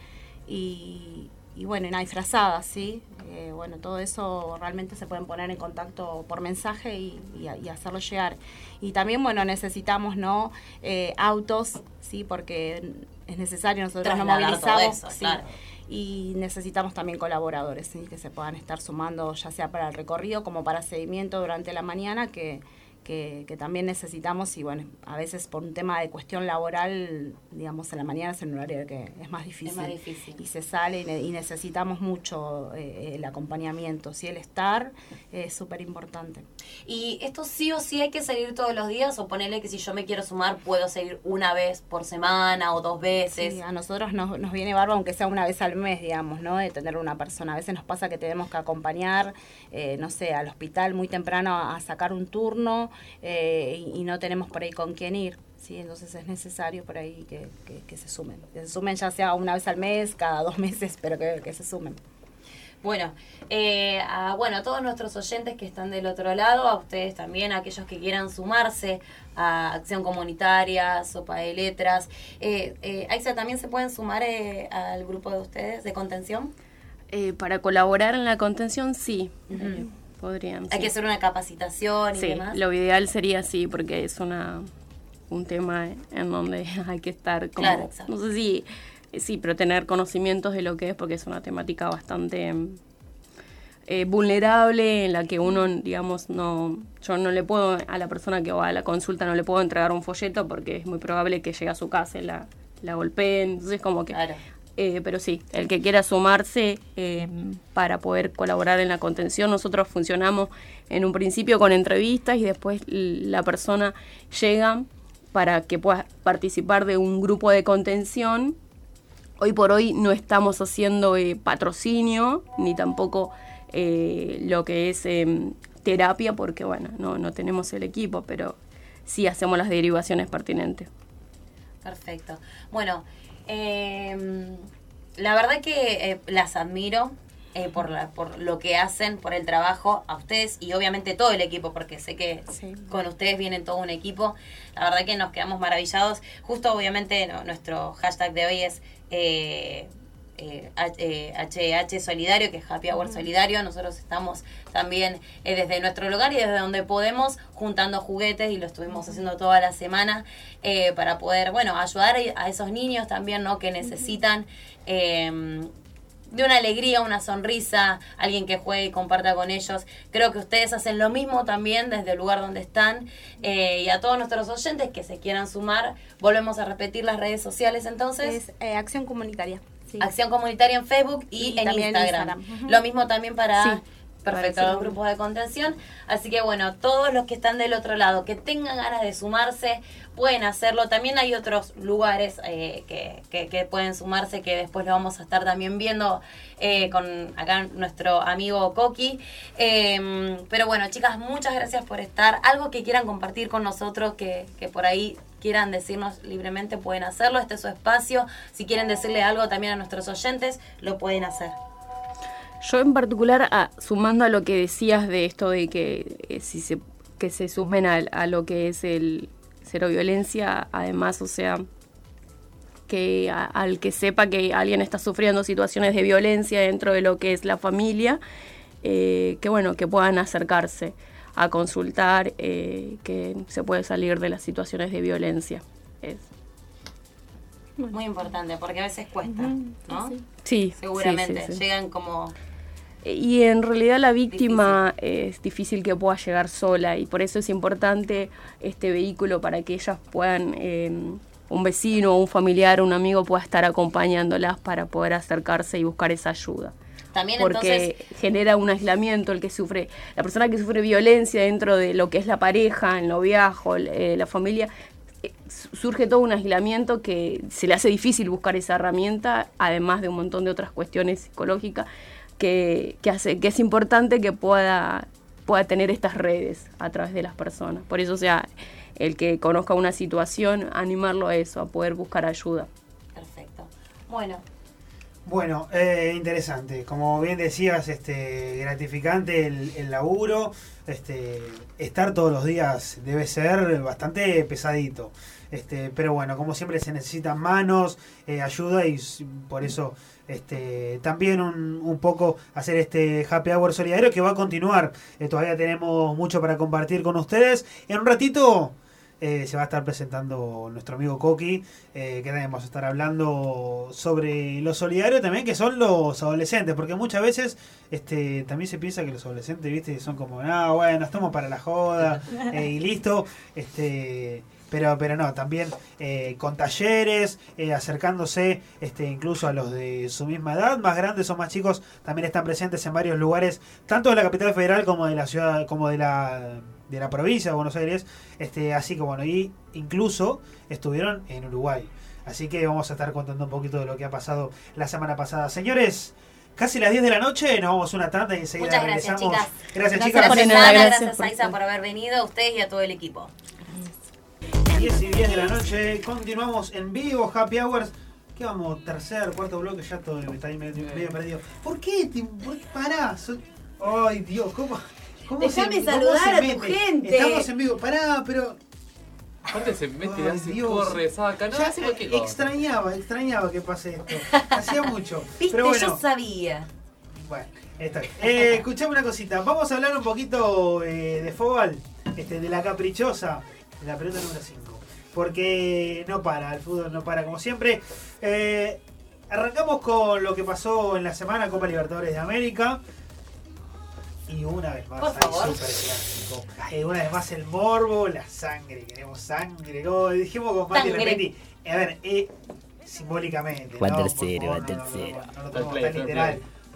Y, y bueno, y nada, y frazadas, ¿sí? Eh, bueno, todo eso realmente se pueden poner en contacto por mensaje y, y- y hacerlo llegar. Y también, bueno, necesitamos, ¿no? Eh, autos, ¿sí? Porque es necesario, nosotros nos movilizamos. eso, sí. claro. Y necesitamos también colaboradores, ¿sí? Que se puedan estar sumando, ya sea para el recorrido como para seguimiento durante la mañana, que, que, que también necesitamos. Y bueno, a veces por un tema de cuestión laboral, digamos, en la mañana es un horario que es más difícil Es más difícil. y se sale y, ne- y necesitamos mucho eh, el acompañamiento. ¿sí? El estar es súper importante. Y esto sí o sí hay que salir todos los días o ponerle que si yo me quiero sumar puedo salir una vez por semana o dos veces. Sí, a nosotros nos, nos viene barba, aunque sea una vez al mes, digamos, ¿no? De tener una persona. A veces nos pasa que tenemos que acompañar, eh, no sé, al hospital muy temprano a, a sacar un turno eh, y, y no tenemos por ahí con quién ir. Sí, entonces es necesario por ahí que, que- que se sumen. Que se sumen ya sea una vez al mes, cada dos meses, pero que, que se sumen. Bueno, eh, a, bueno, a todos nuestros oyentes que están del otro lado, a ustedes también, a aquellos que quieran sumarse a Acción Comunitaria, Sopa de Letras. Eh, eh, Aixa, ¿también se pueden sumar eh, al grupo de ustedes de contención? Eh, para colaborar en la contención, sí, podrían. Hay sí. que hacer una capacitación y Sí, demás. lo ideal sería sí, porque es una un tema en donde hay que estar como, Claro, no sé si, sí, pero tener conocimientos de lo que es, porque es una temática bastante eh, vulnerable en la que uno, digamos, no, yo no le puedo, a la persona que va a la consulta no le puedo entregar un folleto porque es muy probable que llegue a su casa y la, la golpeen. Entonces, como que. Claro. Eh, pero sí, el que quiera sumarse eh, para poder colaborar en la contención, nosotros funcionamos en un principio con entrevistas y después la persona llega para que pueda participar de un grupo de contención. Hoy por hoy no estamos haciendo eh, patrocinio ni tampoco lo que es em, terapia porque bueno, no, no tenemos el equipo, pero sí hacemos las derivaciones pertinentes. Perfecto. Bueno, eh, la verdad que eh, las admiro eh, por, la- por lo que hacen, por el trabajo a ustedes y obviamente todo el equipo, porque sé que Sí. con ustedes vienen todo un equipo. La verdad que nos quedamos maravillados. Justo obviamente no- nuestro hashtag de hoy es... eh, eh, H- HH Solidario, que es Happy Hour Solidario. Nosotros estamos también eh, desde nuestro lugar y desde donde podemos juntando juguetes y lo estuvimos haciendo toda la semana eh, para poder, bueno, ayudar a esos niños también, ¿no? Que necesitan eh, de una alegría, una sonrisa, alguien que juegue y comparta con ellos. Creo que ustedes hacen lo mismo también desde el lugar donde están. Eh, y a todos nuestros oyentes que se quieran sumar, volvemos a repetir las redes sociales entonces. Es eh, acción comunitaria. Sí. Acción Comunitaria en Facebook y, Y en, Instagram. Lo mismo también para, Sí, perfecto, los grupos de contención. Así que bueno, todos los que están del otro lado, que tengan ganas de sumarse, pueden hacerlo. También hay otros lugares eh, que, que- que pueden sumarse, que después lo vamos a estar también viendo eh, con acá nuestro amigo Coqui. Eh, pero bueno, chicas, muchas gracias por estar. Algo que quieran compartir con nosotros, que, que por ahí quieran decirnos libremente, pueden hacerlo. Este es su espacio. Si quieren decirle algo también a nuestros oyentes, lo pueden hacer. Yo en particular, ah, sumando a lo que decías de esto de que eh, si se que se sumen al- a, lo que es el cero violencia, además, o sea, que a- al que sepa que alguien está sufriendo situaciones de violencia dentro de lo que es la familia, eh, que bueno, que puedan acercarse a consultar, eh, que se puede salir de las situaciones de violencia. Es- Muy importante, porque a veces cuesta, ¿no? sí, sí, Seguramente. sí, sí. Llegan como... Y en realidad la víctima es difícil que pueda llegar sola y por eso es importante este vehículo para que ellas puedan, eh, un vecino, un familiar, un amigo pueda estar acompañándolas para poder acercarse y buscar esa ayuda. También Porque entonces... genera un aislamiento el que sufre, la persona que sufre violencia dentro de lo que es la pareja, el noviazgo, eh, la familia, eh, su- surge todo un aislamiento que se le hace difícil buscar esa herramienta, además de un montón de otras cuestiones psicológicas que, que hace que es importante que pueda, pueda tener estas redes a través de las personas. Por eso, o sea, el que conozca una situación, animarlo a eso, a poder buscar ayuda. Perfecto. Bueno, Bueno, eh, interesante. Como bien decías, este gratificante el, laburo. Este, estar todos los días debe ser bastante pesadito. Este, pero bueno, como siempre se necesitan manos, eh, ayuda y por eso este, también un, un poco hacer este happy hour solidario que va a continuar. Eh, todavía tenemos mucho para compartir con ustedes. En un ratito eh, se va a estar presentando nuestro amigo Coqui, eh, que también vamos a estar hablando sobre lo solidario también, que son los adolescentes, porque muchas veces este también se piensa que los adolescentes, viste, son como, ah, bueno, estamos para la joda eh, y listo, este pero pero no, también eh, con talleres, eh, acercándose este incluso a los de su misma edad, más grandes o más chicos, también están presentes en varios lugares, tanto de la capital federal como de la ciudad, como de la de la provincia de Buenos Aires, este, así que bueno, y incluso estuvieron en Uruguay. Así que vamos a estar contando un poquito de lo que ha pasado la semana pasada. Señores, casi las 10 de la noche, nos vamos a una tanda y enseguida muchas gracias, regresamos. chicas. Gracias, Gracias chicas. por Gracias, nada, Ana, gracias gracias, por Aiza, por haber venido, a ustedes y a todo el equipo. 10 y 10 de la noche, continuamos en vivo, Happy Hours. ¿Qué vamos? Tercer, cuarto bloque, ya todo está ahí medio, medio perdido. ¿Por qué? Por qué pará? So- Ay, Dios, ¿cómo? Cómo Déjame cómo saludar a tu gente. Estamos en vivo, pará, pero Aparte se mete Ay, hace, Dios. corre, saca, no, ya hace cualquier cosa. extrañaba, extrañaba que pase esto. Hacía mucho. Viste, Pero bueno, yo sabía. bueno, está bien. Eh, escuchame una cosita. Vamos a hablar un poquito eh, de fútbol, este, de la caprichosa, de la pelota número 5. Porque no para, el fútbol no para como siempre. Eh, arrancamos con lo que pasó en la semana Copa Libertadores de América. Y una vez más, Por hay favor. superclásico. Eh, una vez más el morbo, la sangre, queremos sangre. Como dijimos con Mati. Repetti. A ver, eh, simbólicamente. Va ¿no? Tercero, va tercero.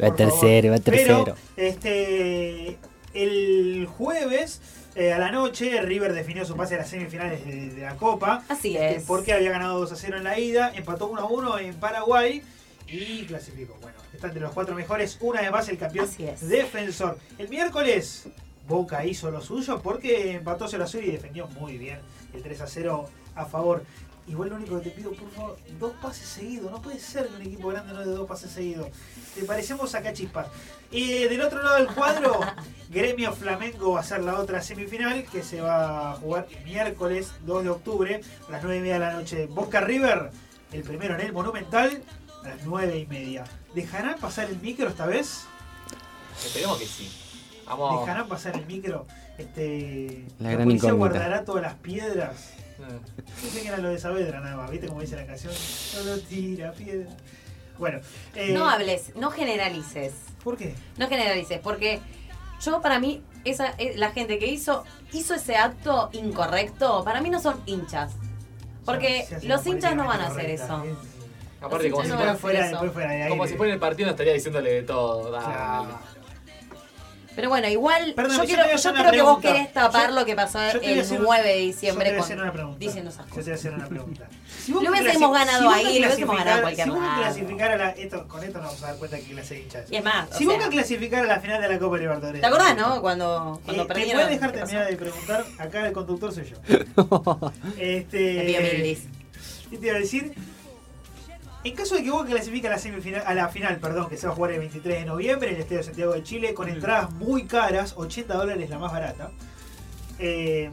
Va tercero, va tercero. este, el jueves eh, a la noche, River definió su pase a las semifinales de, de la Copa. Así Este, es. Porque había ganado 2 a 0 en la ida, empató 1 a 1 en Paraguay y clasificó. Bueno, está entre los cuatro mejores. Una vez más el campeón defensor. El miércoles, Boca hizo lo suyo porque empató 0 a 0 y defendió muy bien el 3 a 0 a favor. Igual lo único que te pido, por favor, dos pases seguidos. No puede ser que un equipo grande no dé dos pases seguidos. Te parecemos acá chispas. Y del otro lado del cuadro, Gremio Flamengo va a ser la otra semifinal que se va a jugar el miércoles 2 de octubre a las 9 y media de la noche. Boca River, el primero en el Monumental, a las 9 y media. ¿Dejarán pasar el micro esta vez? Esperemos que sí. Vamos. ¿Dejarán pasar el micro? Este, La ¿La gran policía incógnita. guardará todas las piedras? Eh, que era lo de Saavedra nada más, ¿viste cómo dice la canción? Solo tira piedra. Bueno, eh, No hables, no generalices. ¿Por qué? No generalices, porque yo para mí, esa, eh, la gente que hizo, hizo ese acto incorrecto, para mí no son hinchas. Porque los hinchas no van a hacer correcta, eso. Aparte, como si, no fuera, fuera, después fuera de como si fuera en el partido, estaría diciéndole de todo. Dale. Claro. Pero bueno, igual Perdón, yo, yo te quiero, yo creo que vos querés tapar Yo- lo que pasó te el hacer- 9 de Yo te diciembre voy a con, pregunta. diciendo esas Yo te cosas. voy a hacer una pregunta. Si Lo Boca hubiésemos ganado si ahí, lo hubiésemos ganado cualquier Si Boca clasificara la, esto, con esto nos vamos a dar cuenta que clase de hinchas. Y es más, Si Boca clasificara a la final de la Copa Libertadores. ¿te acordás, no? Cuando, cuando Eh, ¿Me perdieron. puedes dejar terminar de preguntar? Acá el conductor soy yo. este, Te. ¿Qué te iba a decir? En caso de que Boca clasifique a la, semifinal, a la final, perdón, que se va a jugar el 23 de noviembre en el Estadio de Santiago de Chile, con entradas muy caras, 80 dólares la más barata. eh,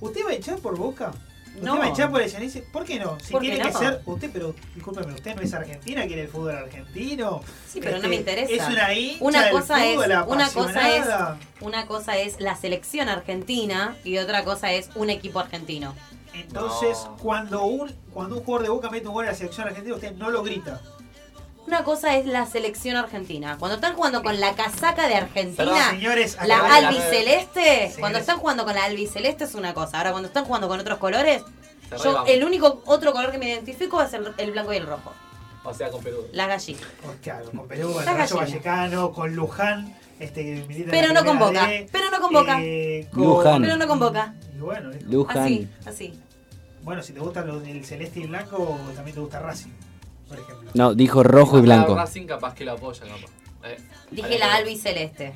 ¿Usted va a echar por Boca? ¿Usted No. va a echar por el Yanise? ¿Por qué no? Si ¿Por qué tiene que ser. Usted, pero discúlpeme, ¿usted no es argentina? ¿Quiere el fútbol argentino? Sí, pero no Este, me interesa. Es una hincha Una del cosa es- fútbol, una cosa es-. Una cosa es la selección argentina y otra cosa es un equipo argentino. Entonces, No. cuando un cuando un jugador de Boca mete un gol a la selección argentina, usted no lo grita. Una cosa es la selección argentina. Cuando están jugando con la casaca de Argentina, Perdón, señores, la albiceleste, cuando están jugando con la albiceleste es una cosa. Ahora, cuando están jugando con otros colores, Cerré, yo vamos. el único otro color que me identifico es el, el blanco y el rojo. O sea, con Perú. La gallina. Con, claro, con Perú, con Rayo. Vallecano, con Luján, este, Pero no con primera Boca. D, Pero no eh, con- Luján. Pero no con Boca. Y bueno. Luján. Así, así. bueno, si te gusta lo del celeste y blanco, también te gusta Racing, por ejemplo. No, dijo rojo y blanco. Racing capaz que lo apoya, capaz. Eh, Dije la está. albiceleste.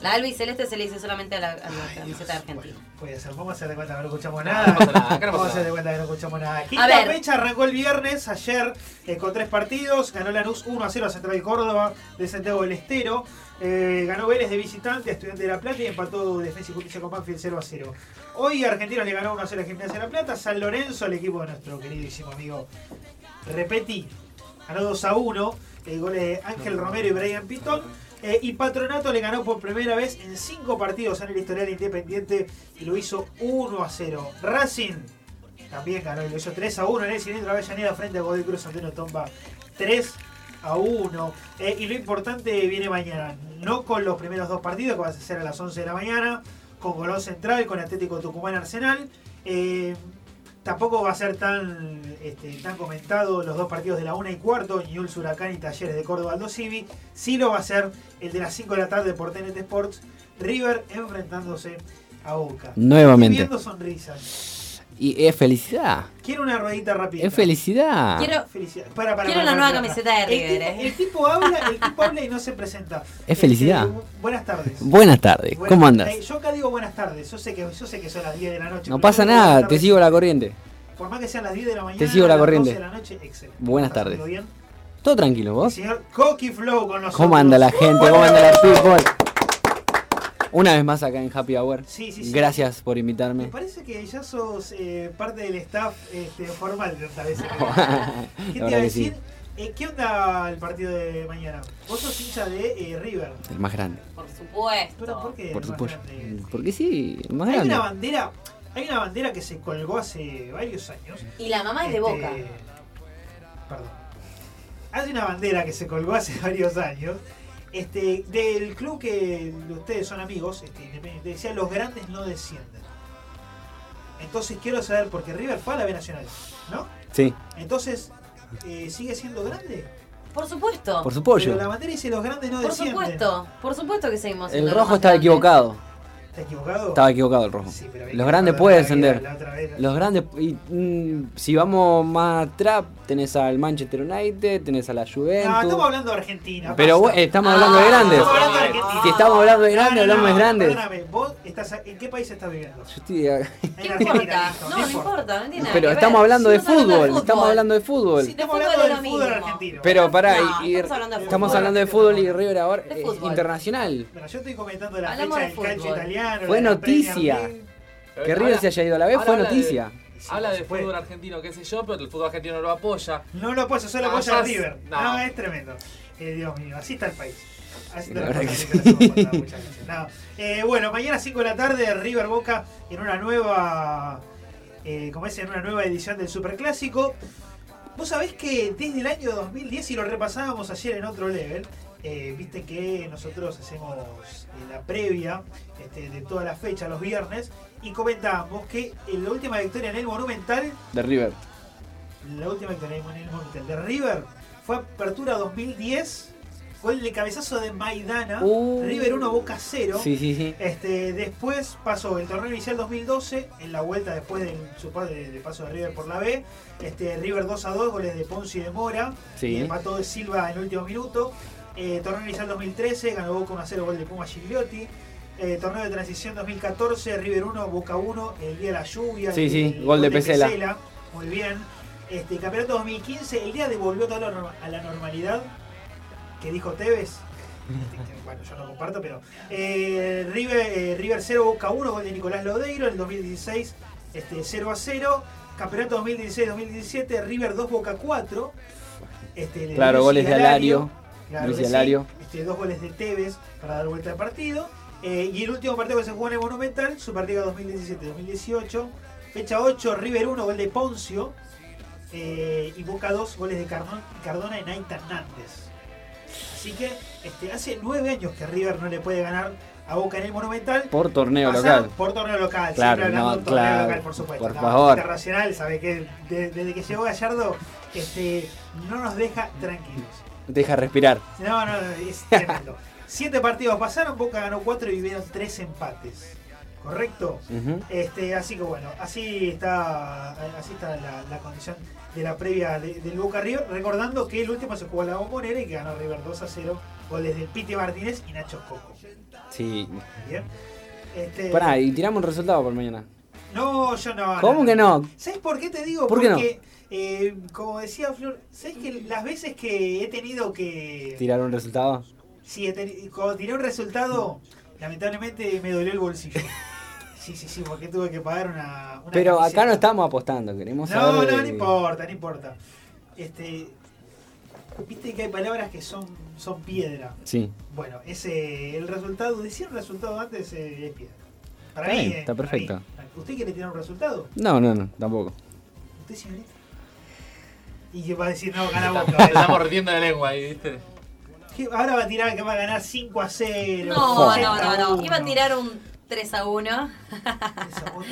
La albiceleste se le dice solamente a la, a la camiseta de Argentina. Bueno, puede ser. Vamos a hacer de cuenta que no escuchamos No, nada. no nada, no Vamos a hacer de nada. cuenta que no escuchamos nada. A Quinta ver. fecha arrancó el viernes, ayer, eh, con tres partidos. Ganó Lanús 1 a 0 a Central Córdoba de Santiago del Estero. Eh, ganó Vélez de visitante a Estudiante de La Plata y empató Defensa y Justicia con Banfield 0 a 0. Hoy Argentino le ganó 1 a 0 a Gimnasia de La Plata. San Lorenzo, el equipo de nuestro queridísimo amigo Repeti, ganó 2 a 1. El gol de Ángel Romero y Brian Pitón. Eh, y Patronato le ganó por primera vez en cinco partidos en el historial independiente y lo hizo 1 a 0. Racing también ganó y lo hizo 3 a 1 en el cilindro Avellaneda frente a Godoy Cruz Antonio Tomba 3 a 1. Eh, y lo importante viene mañana, no con los primeros dos partidos que va a ser a las 11 de la mañana, con Colón Central, con Atlético Tucumán Arsenal. Eh, Tampoco va a ser tan, este, tan comentado los dos partidos de la 1 y cuarto, Newell's Huracán y Talleres de Córdoba Aldo Civi. Sí lo va a ser el de las 5 de la tarde por TNT Sports, River enfrentándose a Boca. Nuevamente. Estoy viendo sonrisas. Y es felicidad. Quiero una ruedita rápida. Es felicidad. Quiero, Felicidad. Para, para, Quiero para, nueva para. camiseta de River, eh. El tipo habla, el tipo habla y no se presenta. Es felicidad. Este, buenas tardes. Buenas tardes. Buenas- ¿Cómo andas? Eh, yo acá digo buenas tardes. Yo sé que, yo sé que son las 10 de la noche. No pasa nada, te tardes. sigo la corriente. Por más que sean las 10 de la mañana. Te sigo la las corriente. 12 de la noche, excelente. Buenas ¿Estás tardes. haciendo bien? Todo tranquilo, El ¿vos? señor Coqui Flow con nosotros. ¿Cómo anda la gente? ¿Cómo anda la people? Una vez más acá en Happy Hour. Sí, sí, sí. Gracias por Me invitarme. parece que ya sos eh, parte del staff este, formal, me parece. ¿Qué La te iba a decir? Eh, ¿Qué onda el partido de mañana? Vos sos hincha de eh, River. El más grande. por supuesto. ¿Pero por qué? Por el más supuesto. grande? Porque sí, el más Hay grande. una bandera, hay una bandera que se colgó hace varios años. Y la mamá es de Este, Boca. Perdón. Hay una bandera que se colgó hace varios años. Este, del club que ustedes son amigos, este, Independiente, decía los grandes no descienden. Entonces quiero saber, porque River fue a la B Nacional, ¿no? Sí. Entonces, eh, sigue siendo grande. Por supuesto. Por su pollo. Pero la bandera dice los grandes no Por descienden. supuesto. Por supuesto que seguimos El rojo grandes. equivocado. ¿Está equivocado? Estaba equivocado el rojo. Sí, pero Los grandes pueden descender. la otra vez- Los grandes. y, mm, si vamos más atrás, tenés al Manchester United, tenés a la No, Juventus. estamos hablando de Argentina. Pero vos- estamos Ah, hablando de grandes. Estamos hablando de Argentina. Si estamos hablando de No, grandes, no, hablamos de no, grandes. Perdóname, ¿vos estás, ¿en qué país estás viviendo? Yo estoy acá. En ¿Qué Argentina, No, no importa, no tiene nada Pero estamos hablando de fútbol, estamos hablando de fútbol. Estamos hablando del argentino. Pero pará, No, estamos hablando de fútbol. y River ahora internacional. Bueno, yo estoy comentando la fecha de del. Fue noticia. Que River se haya ido a la vez fue de- noticia. Sí, Habla de fútbol argentino, qué sé yo, pero el fútbol argentino no lo apoya. No lo apoya, solo Ah, apoya ya a River. no. No, es tremendo. Eh, Dios mío, así está el país. Así está La el verdad país. No. Eh, bueno, mañana 5 de la tarde, River Boca en una nueva. Eh, como es, en una nueva edición del Superclásico. Vos sabés que desde el año 2010, y lo repasábamos ayer en otro level, eh, viste que nosotros hacemos eh, la previa este, de toda la fecha los viernes y comentábamos que en la última victoria en el Monumental De River. la última victoria en el Monumental de River fue Apertura 2010, gol de cabezazo de Maidana, Uh. River 1 Boca 0. Sí, sí, sí. Este, después pasó el torneo inicial 2012, en la vuelta después del su pa- de, de paso de River por la B. Este, River 2 a 2, goles de Ponzi y de Mora. Y empató de Silva en el último minuto. Eh, torneo inicial 2013, ganó Boca 1 a 0, gol de Puma Gigliotti. Eh, torneo de transición 2014, River 1, Boca 1, el día de la lluvia. Sí, el- sí, el gol de Pesela. Muy bien. Este, campeonato 2015, el día devolvió todo a la norma- a la normalidad que dijo Tevez. Bueno, yo no comparto, pero eh, River, eh, River 0, Boca 1, gol de Nicolás Lodeiro, en el 2016 este, 0 a 0. Campeonato 2016-2017, River 2, Boca 4. Este, de Claro, goles de Alario. Claro Luis sí. Este, dos goles de Tevez para dar vuelta al partido. Eh, y el último partido que se jugó en el Monumental, Superliga 2017-2018. Fecha 8, River 1, gol de Poncio. Eh, y Boca 2, goles de Cardona, Cardona y Naita Hernández. Así que este, hace nueve años que River no le puede ganar a Boca en el Monumental. Por torneo local. Por torneo local, Claro, siempre hablando no, de un torneo claro, local, por supuesto. por favor. Internacional, sabe que de- desde que llegó Gallardo este, no nos deja tranquilos. Deja respirar. No, no, es tremendo. Siete partidos pasaron, Boca ganó cuatro y hubieron tres empates. ¿Correcto? Este, así que bueno, así está, así está la, la condición de la previa de- del Boca River. Recordando que el último se jugó a la bombonera y que ganó River 2 a 0, goles del Piti Martínez y Nacho Coco. Sí. Bien. Este, Pará, y tiramos un resultado por mañana. No, yo no. ¿Cómo que no? ¿Sabes por qué te digo? ¿Por qué no? Porque, eh, como decía Flor, ¿sabes que las veces que he tenido que. ¿Tirar un resultado? Sí, he teni- cuando tiré un resultado, lamentablemente me dolió el bolsillo. Sí, sí, sí, porque tuve que pagar una. una Pero acá no estamos apostando, queremos No, saber. no, de- no importa, no importa. Este. Viste que hay palabras que son, son piedra. Sí. Bueno, ese el resultado, decir el resultado antes eh, es piedra. Para Está mí, bien, eh, está para perfecto. mí. ¿Usted quiere tirar un resultado? No, no, no, tampoco. ¿Usted, señorita? Y que va a decir, no, gana Boca. Está mordiendo la lengua ahí, ¿viste? ¿Qué? Ahora va a tirar que va a ganar 5 a 0. No, 80 no, no, no. 1. Iba a tirar un 3 a 1, Esa puta.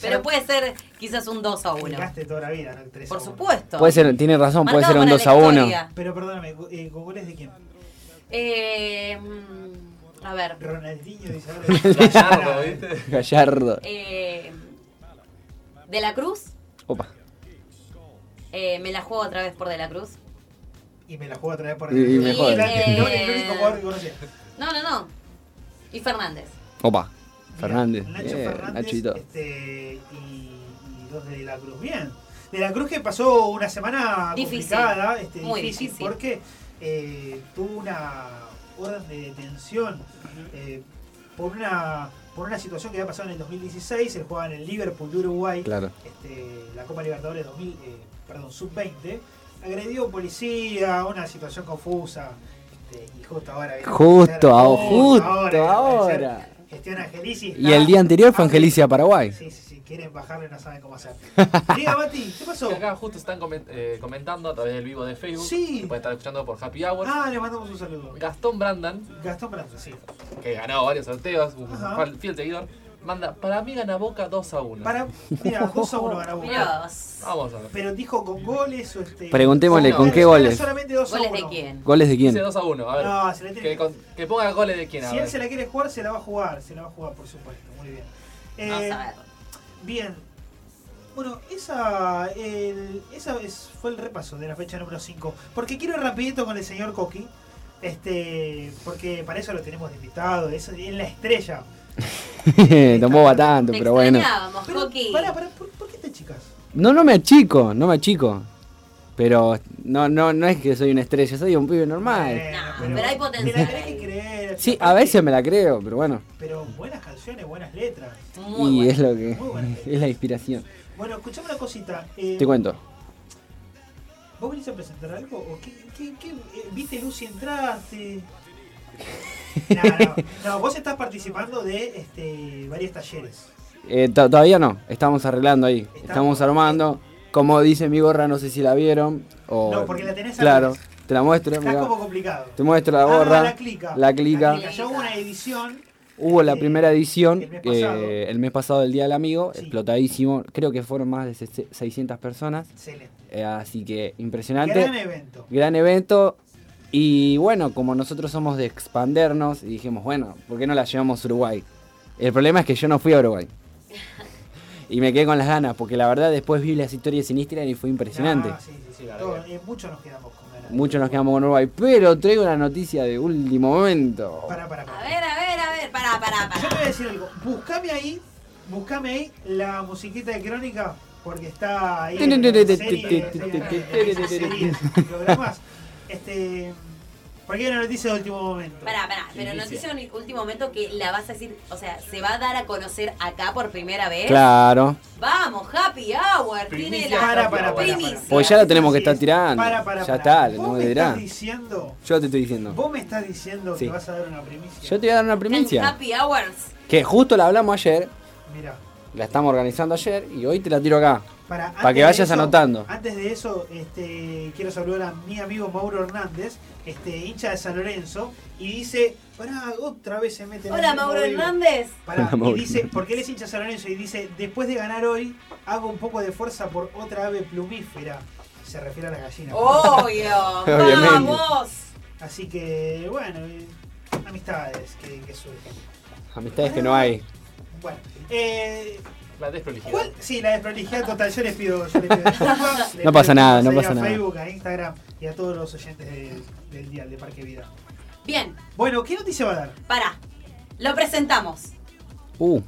pero puede ser quizás un 2 a 1. Explicaste toda la vida, ¿no? El 3 a Por 1. supuesto. Puede ser, tiene razón, puede ser un para 2 la a 1. historia. Pero perdóname, eh, ¿con goles de quién? Eh, mm, a ver. Ronaldinho dice. Gallardo, ¿viste? Gallardo. eh, de la Cruz. Opa. eh, me la juego otra vez por De la Cruz. Y me la juego otra vez por Y- y me el, jode. el, el único jugador que conocía. No, no, no. Y Fernández. Opa. Mira, Fernández. Nacho Fernández Nachito. este, y, y dos de la Cruz. Bien. De la Cruz que pasó una semana Difícil. complicada, este, Muy difícil, difícil. porque eh, tuvo una de detención eh, por una por una situación que había pasado en el 2016. Él jugaba en el Liverpool de Uruguay, Claro. este, la Copa Libertadores 2000, eh, perdón, sub-20. Agredió a un policía, una situación confusa. este, y justo ahora. a Justo, aparecer- a- justo a ahora. Gestión Angelici. Y el día anterior fue Angelicia Paraguay. Sí, sí, sí, quieren bajarle, no saben cómo hacer. Diga, Mati, ¿qué pasó? Que acá justo están comen- eh, comentando a través del vivo de Facebook. Sí. Se puede estar escuchando por Happy Hour. Ah, le mandamos un saludo. Gastón Brandan, Gastón Branco, sí. que ganó varios sorteos, un Ajá. fiel- fiel seguidor, Manda, para mí gana Boca 2 a 1. Para, mira, 2 a 1 gana Boca. Vos. Vamos a ver. Pero dijo con goles o este. Preguntémosle, No, ¿con no, qué goles? Solamente 2 a 1. ¿Goles de quién? ¿Goles de Dice quién? 2 a 1, a ver. No, se le tiene que, con- que ponga goles de quién, a Si ver. él se la quiere jugar, se la va a jugar. Se la va a jugar, por supuesto. Muy bien. Vamos Eh, a ver. Bien. Bueno, esa, el- esa es- fue el repaso de la fecha número 5. Porque quiero ir rapidito con el señor Coqui. Este, porque para eso lo tenemos de invitado. Eso es la estrella. Tampoco va tanto, Te pero bueno. Pero, pará, pará, ¿por, por qué te chicas? No, no me achico, no me achico. Pero no, no, no es que soy una estrella, soy un pibe normal. Bueno, No, pero hay potencial tenés ahí. que creer. Sí, a veces me la creo, pero bueno. Pero buenas canciones, buenas letras. Muy y es lo que es la inspiración. Bueno, escuchame una cosita. eh, Te cuento. ¿Vos venís a presentar algo? ¿O qué, qué- qué- eh, ¿Viste Lucy entraste? No, no, no, vos estás participando de este, varios talleres. Eh, to- todavía no, estamos arreglando ahí. Estamos- Estamos armando. Como dice mi gorra, no sé si la vieron. O, No, porque la tenés Claro. Te la muestro. Está mirá. como complicado. Te muestro la Ah, gorra. la clica. La clica. Ya hubo una edición. Hubo la eh, primera edición el mes eh, pasado. el mes pasado del Día del Amigo, Sí. explotadísimo. Creo que fueron más de se- 600 personas. Excelente. eh, así que impresionante. Gran evento. gran evento. Y bueno, como nosotros somos de expandernos, y dijimos, bueno, ¿por qué no la llevamos a Uruguay? El problema es que yo no fui a Uruguay. Y me quedé con las ganas, porque la verdad después vi las historias Instagram y fue impresionante. Ah, sí, sí, sí, todo, eh, muchos nos quedamos con. Muchos nos quedamos con Uruguay. Pero traigo una noticia de último momento. Para, para, para. A ver, a ver, a ver. Pará, pará, Yo te voy a decir algo. Buscame ahí, buscame ahí la musiquita de crónica, porque está ahí. en en en programas. Este. Porque hay una noticia de último momento. Pará, pará. Pero noticia en último momento que la vas a decir, o sea, se va a dar a conocer acá por primera vez. Claro. Vamos, Happy Hour. Tiene Primicia. la Para, para, para. Pues ya lo tenemos que estar es. tirando. Para, para, Ya está, le Vos tenemos me que estás tirar. diciendo. Yo te estoy diciendo. Vos me estás diciendo Sí. que vas a dar una primicia. Yo te voy a dar una En primicia. Happy Hours. Que justo la hablamos ayer, Mira. la estamos organizando ayer y hoy te la tiro acá. Para, que vayas eso- anotando. Antes de eso, este, quiero saludar a mi amigo Mauro Hernández, este, hincha de San Lorenzo, y dice, pará, otra vez se mete en el Hola, Mauro vivo". Hernández. Pará, Hola, y Mauro. dice, porque él es hincha de San Lorenzo, y dice, después de ganar hoy, hago un poco de fuerza por otra ave plumífera. Se refiere a la gallina. Obvio. Obviamente. Vamos. Así que, bueno, eh, amistades que, que surgen. Amistades que no hay. Bueno, eh, La desprolijidad. ¿Cuál? Sí, la desprolijidad total. Yo les pido, yo les pido disculpas. Les No pasa pido nada, no pasa a nada. Facebook, a Instagram y a todos los oyentes de- del Dial de Parque Vida. Bien, Bueno, ¿qué noticia va a dar? pará. Lo presentamos. Uh,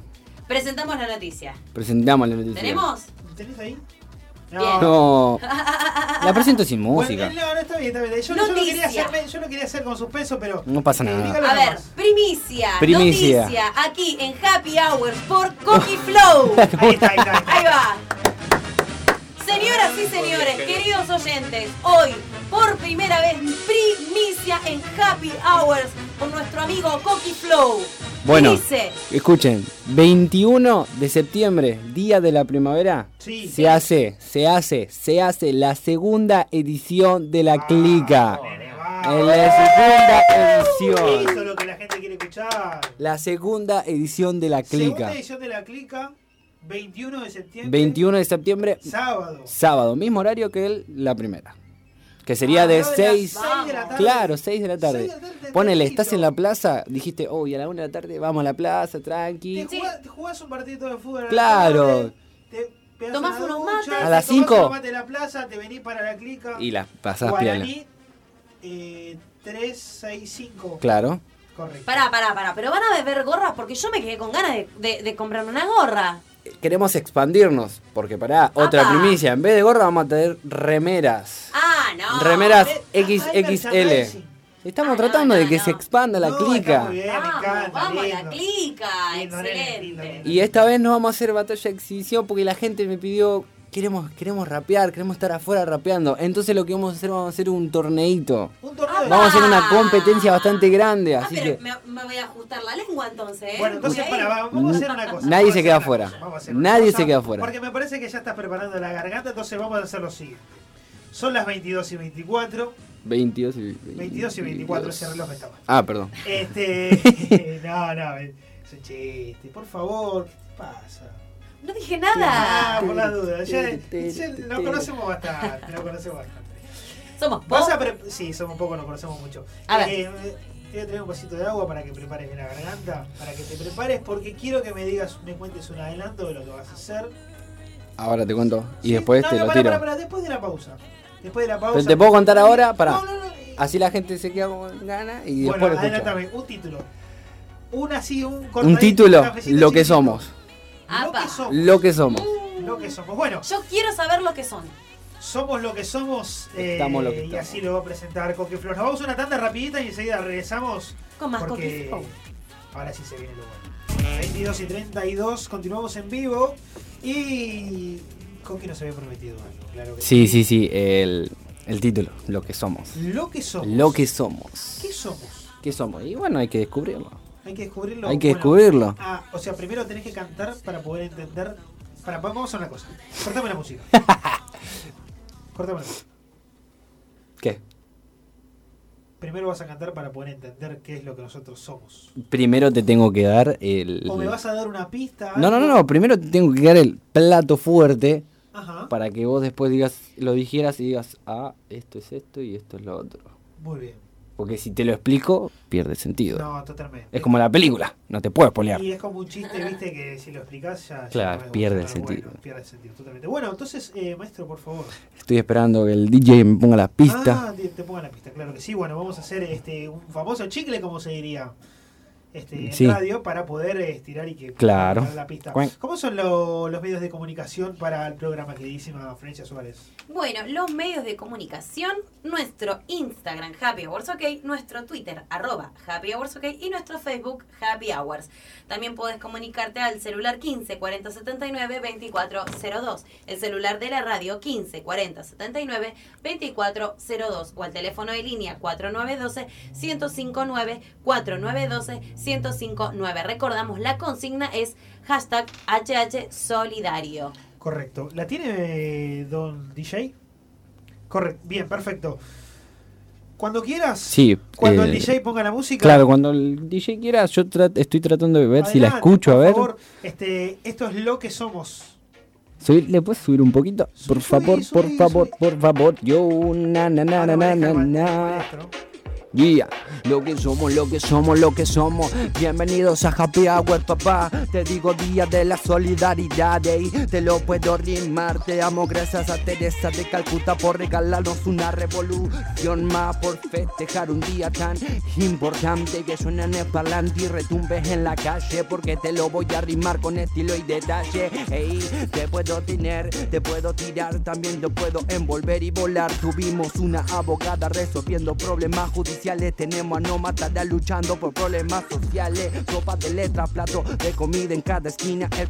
Presentamos la noticia. presentamos la noticia. ¿Tenemos? ¿Tenés ahí? Bien. No. La presento sin música. Bueno, no, no, está bien, está bien. Yo, yo, no quería hacer, yo no quería hacer con suspenso, pero. No pasa eh, nada. A ver, nomás. primicia, Primicia. noticia, aquí en Happy Hours por Coqui Flow. Ahí está, ahí está. Ahí va. Señoras y señores, queridos oyentes, hoy por primera vez primicia en Happy Hours con nuestro amigo Coqui Flow. Bueno. Dice, Escuchen, 21 de septiembre, día de la primavera, Sí. se hace, se hace, se hace la segunda edición de la clica. En la segunda Eso es edición. lo que la gente quiere escuchar. La segunda edición de la Segunda clica. edición de la clica, 21 de septiembre. 21 de septiembre, Sábado. sábado, mismo horario que el, la primera. Que sería Ah, de no, las 6. seis de la tarde. Claro, 6 de la tarde. Seis de la tarde, Ponele, estás en la plaza, dijiste, oh, y a la 1 de la tarde vamos a la plaza, Te tranqui. jugás, te jugás un partido de fútbol. a la Claro. te pegás Tomás unos mates. te A las tomás cinco. unos mates en la plaza, te venís para la clica. Y la pasás piola. Guaraní, eh, 365. Claro. Correcto. pará, pará, pará, pero van a beber gorras porque yo me quedé con ganas de, de, de comprarme una gorra. Queremos expandirnos, porque para otra Apa. primicia, en vez de gorra vamos a tener remeras. Ah, no. remeras XXL. Estamos Ah, tratando no, de que no. se expanda la No, clica. está muy bien, me Vamos, encanta, vamos la clica, Lindo, excelente. lindo, lindo. Y esta vez no vamos a hacer batalla de exhibición porque la gente me pidió, queremos, queremos rapear, queremos estar afuera rapeando. Entonces lo que vamos a hacer, vamos a hacer un torneito. Un torneo Vamos a hacer una Ah. competencia bastante grande, Ah, así pero que me, me voy a ajustar la lengua entonces, ¿eh? Bueno, entonces para, va- vamos a hacer una cosa. Nadie se queda afuera. Nadie cosa, se queda afuera. Porque me parece que ya estás preparando la garganta, entonces vamos a hacer lo siguiente. Son las 22 y 24. 22 y 22 y 24, ese reloj está mal. Ah, perdón. Este. no, no. Es un chiste, por favor, ¿qué te pasa? No dije Ah, nada. por la duda. Ya, ya nos conocemos bastante, nos conocemos bastante. Somos pre- sí, somos pocos, nos conocemos mucho. A ver. Eh, eh, te voy a traer un vasito de agua para que prepares bien la garganta, para que te prepares, porque quiero que me digas, me cuentes un adelanto de lo que vas a hacer. Ahora te cuento. Y Sí, después no, te no, lo pará, tiro. pará, pará, después de la pausa. Después de la pausa. Pero te puedo contar ahora, pará. No, no, no. Así la gente se queda con ganas y después bueno, lo escucha. adelántame, un título. Un así, un Un título, lo que chiquitito. Lo que somos. Lo que somos. Lo que somos. Bueno, Yo quiero saber lo que son. somos lo que somos. eh, Estamos lo que y estamos. así lo va a presentar Coqueflor. Nos vamos a una tanda rapidita y enseguida regresamos. Con más porque ahora sí se viene lo bueno. 22 y 32, continuamos en vivo. Y Coqui nos había prometido algo, claro que Sí, sí, sí. El, el título. Lo que somos. Lo que somos. Lo que somos. ¿Qué somos? ¿Qué somos? Y bueno, hay que descubrirlo. Hay que descubrirlo. Hay que bueno, descubrirlo. Ah, o sea, primero tenés que cantar para poder entender. Para, vamos a una cosa. Cortame la música. Cortame la música. ¿Qué? Primero vas a cantar para poder entender qué es lo que nosotros somos. Primero te tengo que dar el. O me vas a dar una pista. No, no, no, no. Primero te tengo que dar el plato fuerte Ajá. para que vos después digas, lo dijeras y digas, ah, esto es esto y esto es lo otro. Muy bien. Porque si te lo explico, pierde sentido. No, totalmente. Es como la película, no te puedo spoilear. Y es como un chiste, viste, que si lo explicás ya. ya Claro, no pierde el sentido. bueno, pierde el sentido, totalmente. Bueno, entonces, eh, maestro, por favor. Estoy esperando que el DJ me ponga la pista. Ah, te, te pongan la pista, claro que sí. Bueno, vamos a hacer este un famoso chicle, como se diría. Este, en Sí. radio para poder eh, estirar y que Claro. la pista. ¿Cómo son lo- los medios de comunicación para el programa, queridísima Florencia Suárez? Bueno, los medios de comunicación, nuestro Instagram Happy Hours OK, nuestro Twitter arroba Happy Hours OK y nuestro Facebook Happy Hours. También puedes comunicarte al celular 15 40 79 2402, el celular de la radio 15 40 79 2402 o al teléfono de línea 4912 1059 4912 1059. Recordamos, la consigna es hashtag HH Solidario. Correcto. ¿La tiene eh, don DJ? Correcto. Bien, perfecto. Cuando quieras. Sí, Cuando eh, el DJ ponga la música. Claro, cuando el DJ quiera, yo tra- estoy tratando de ver si la escucho, a por ver. favor. Este, esto es lo que somos. Subir- ¿Le puedes subir un poquito? Por Subí, favor, subí, por subí, favor, subí. por favor. Yo, na, na, na, Ahora na, na. Yeah. Lo que somos, lo que somos, lo que somos. Bienvenidos a Happy Hour, papá. Te digo día de la solidaridad, ey. Te lo puedo rimar. Te amo, gracias a Teresa de Calcuta por regalarnos una revolución más. Por festejar un día tan importante que suena en el parlante y retumbe en la calle. Porque te lo voy a rimar con estilo y detalle. Ey, te puedo tener, te puedo tirar, también te puedo envolver y volar. Tuvimos una abogada resolviendo problemas judiciales. Tenemos a no luchando por problemas sociales. Sopa de letras, plato de comida en cada esquina. El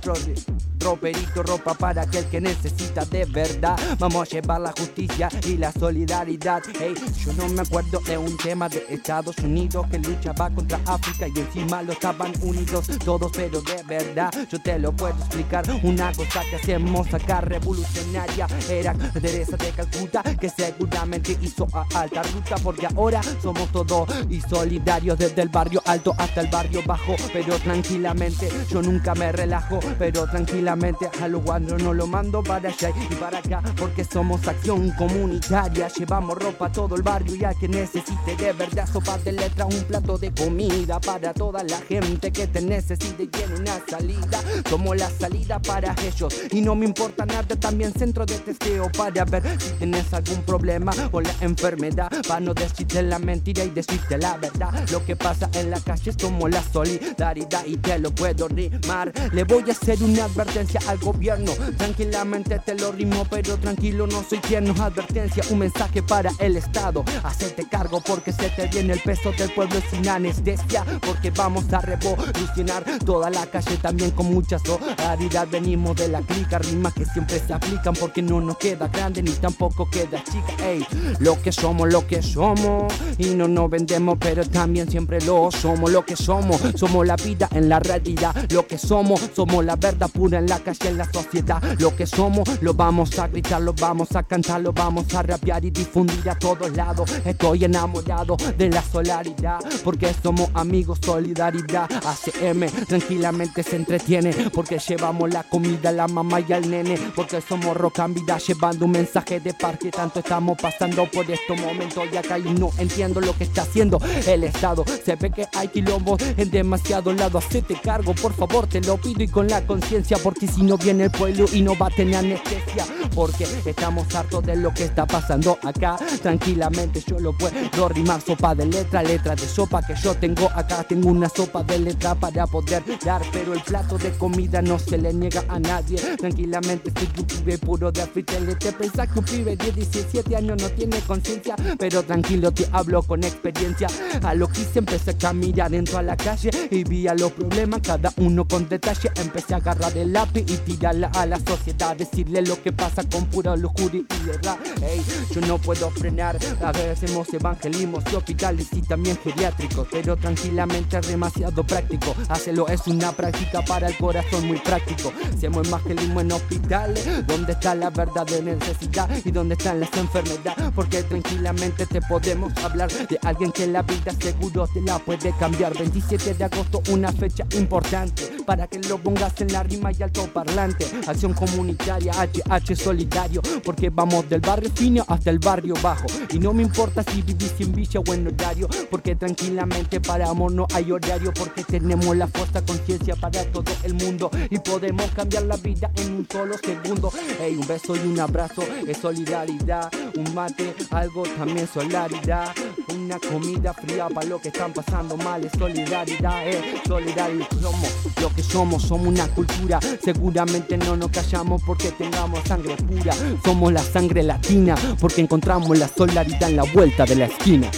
roperito, ropa para aquel que necesita de verdad. Vamos a llevar la justicia y la solidaridad. Ey, yo no me acuerdo de un tema de Estados Unidos que luchaba contra África y encima lo estaban unidos todos, pero de verdad yo te lo puedo explicar. Una cosa que hacemos acá revolucionaria era Teresa de Calcuta que seguramente hizo a alta ruta porque ahora somos todos y solidarios desde el barrio alto hasta el barrio bajo, pero tranquilamente yo nunca me relajo, pero tranquilamente a los guandros no lo mando para allá y para acá porque somos acción comunitaria, llevamos ropa a todo el barrio y a que necesite de verdad sopa de letra, un plato de comida para toda la gente que te necesite y tiene una salida, somos la salida para ellos y no me importa nada, también centro de testeo para ver si tienes algún problema o la enfermedad, para no decirte la mentira y decirte la verdad, lo que pasa en la calle es como la solidaridad y te lo puedo rimar, le voy a hacer una advertencia al gobierno, tranquilamente te lo rimo, pero tranquilo no soy tierno, advertencia, un mensaje para el Estado, hacerte cargo porque se te viene el peso del pueblo sin anestesia, porque vamos a revolucionar toda la calle también con mucha solidaridad, venimos de la clica, rimas que siempre se aplican porque no nos queda grande ni tampoco queda chica, ey, lo que somos, lo que somos, no nos vendemos, pero también siempre lo somos, lo que somos, somos la vida en la realidad, lo que somos, somos la verdad pura en la calle, en la sociedad. Lo que somos, lo vamos a gritar, lo vamos a cantar, lo vamos a rapear y difundir a todos lados. Estoy enamorado de la solaridad, porque somos amigos, solidaridad. ACM tranquilamente se entretiene, porque llevamos la comida a la mamá y al nene, porque somos roca en vida, llevando un mensaje de paz que tanto estamos pasando por estos momentos. Y acá y no entiendo lo que está haciendo el Estado. Se ve que hay quilombo en demasiado lado. Hacete cargo, por favor, te lo pido y con la conciencia, porque si no viene el pueblo y no va a tener anestesia, porque estamos hartos de lo que está pasando acá. Tranquilamente yo lo puedo rimar, sopa de letra, letra de sopa que yo tengo acá. Tengo una sopa de letra para poder dar, pero el plato de comida no se le niega a nadie. Tranquilamente soy un pibe puro de afritel. Te pensás que un pibe de 17 años no tiene conciencia, pero tranquilo te hablo con experiencia. A lo que hice empecé a caminar dentro a la calle y vi a los problemas, cada uno con detalle. Empecé a agarrar el lápiz y tirarla a la sociedad, decirle lo que pasa con pura locura y verdad. Ey, yo no puedo frenar, a veces hacemos evangelismos y hospitales y también geriátricos, pero tranquilamente es demasiado práctico. Hacerlo es una práctica para el corazón muy práctico. Hacemos evangelismo en hospitales, donde está la verdadera necesidad y donde están las enfermedades, porque tranquilamente te podemos hablar de alguien que la vida seguro te la puede cambiar. 27 de agosto, una fecha importante para que lo pongas en la rima y alto parlante. Acción comunitaria, HH solidario, porque vamos del barrio fino hasta el barrio bajo. Y no me importa si vivís en Villa o en horario, porque tranquilamente para amor no hay horario, porque tenemos la fuerza conciencia para todo el mundo y podemos cambiar la vida en un solo segundo. Ey, un beso y un abrazo es solidaridad, un mate, algo también solidaridad, una comida fría para lo que están pasando mal es solidaridad, eh, solidaridad somos lo que somos, somos una cultura, seguramente no nos callamos porque tengamos sangre pura, somos la sangre latina porque encontramos la solidaridad en la vuelta de la esquina.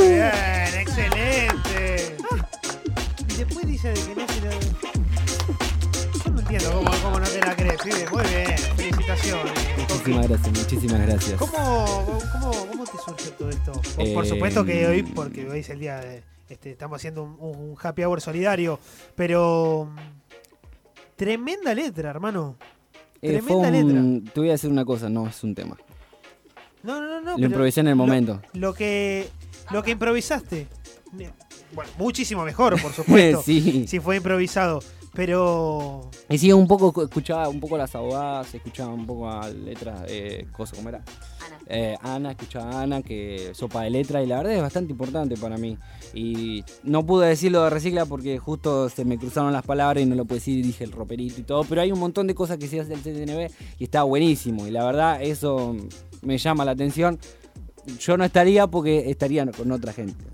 Bien, excelente. Y después dice de que no se lo... Yo no entiendo cómo, cómo no te la crees, pibe. Muy bien, felicitaciones. Muchísimas gracias, muchísimas gracias. ¿Cómo, cómo, cómo te surgió todo esto? Por, por Eh, supuesto que hoy, porque hoy es el día de... Este, estamos haciendo un, un happy hour solidario, pero... mm, Tremenda letra, hermano. Eh, tremenda un- Te voy a decir una cosa, no es un tema. No, no, no. no Lo improvisé en el lo- momento. Lo, que, lo que improvisaste. Bueno, muchísimo mejor, por supuesto. sí. Si fue improvisado. Pero. Y sí, un poco escuchaba un poco las abogadas, escuchaba un poco a letras, eh, cosas como era. Ana. Eh, Ana, escuchaba a Ana, que sopa de letra, y la verdad es bastante importante para mí. Y no pude decirlo de recicla porque justo se me cruzaron las palabras y no lo pude decir, y dije el roperito y todo, pero hay un montón de cosas que se hace el CTNB y está buenísimo. Y la verdad, eso me llama la atención. Yo no estaría porque estaría con otra gente.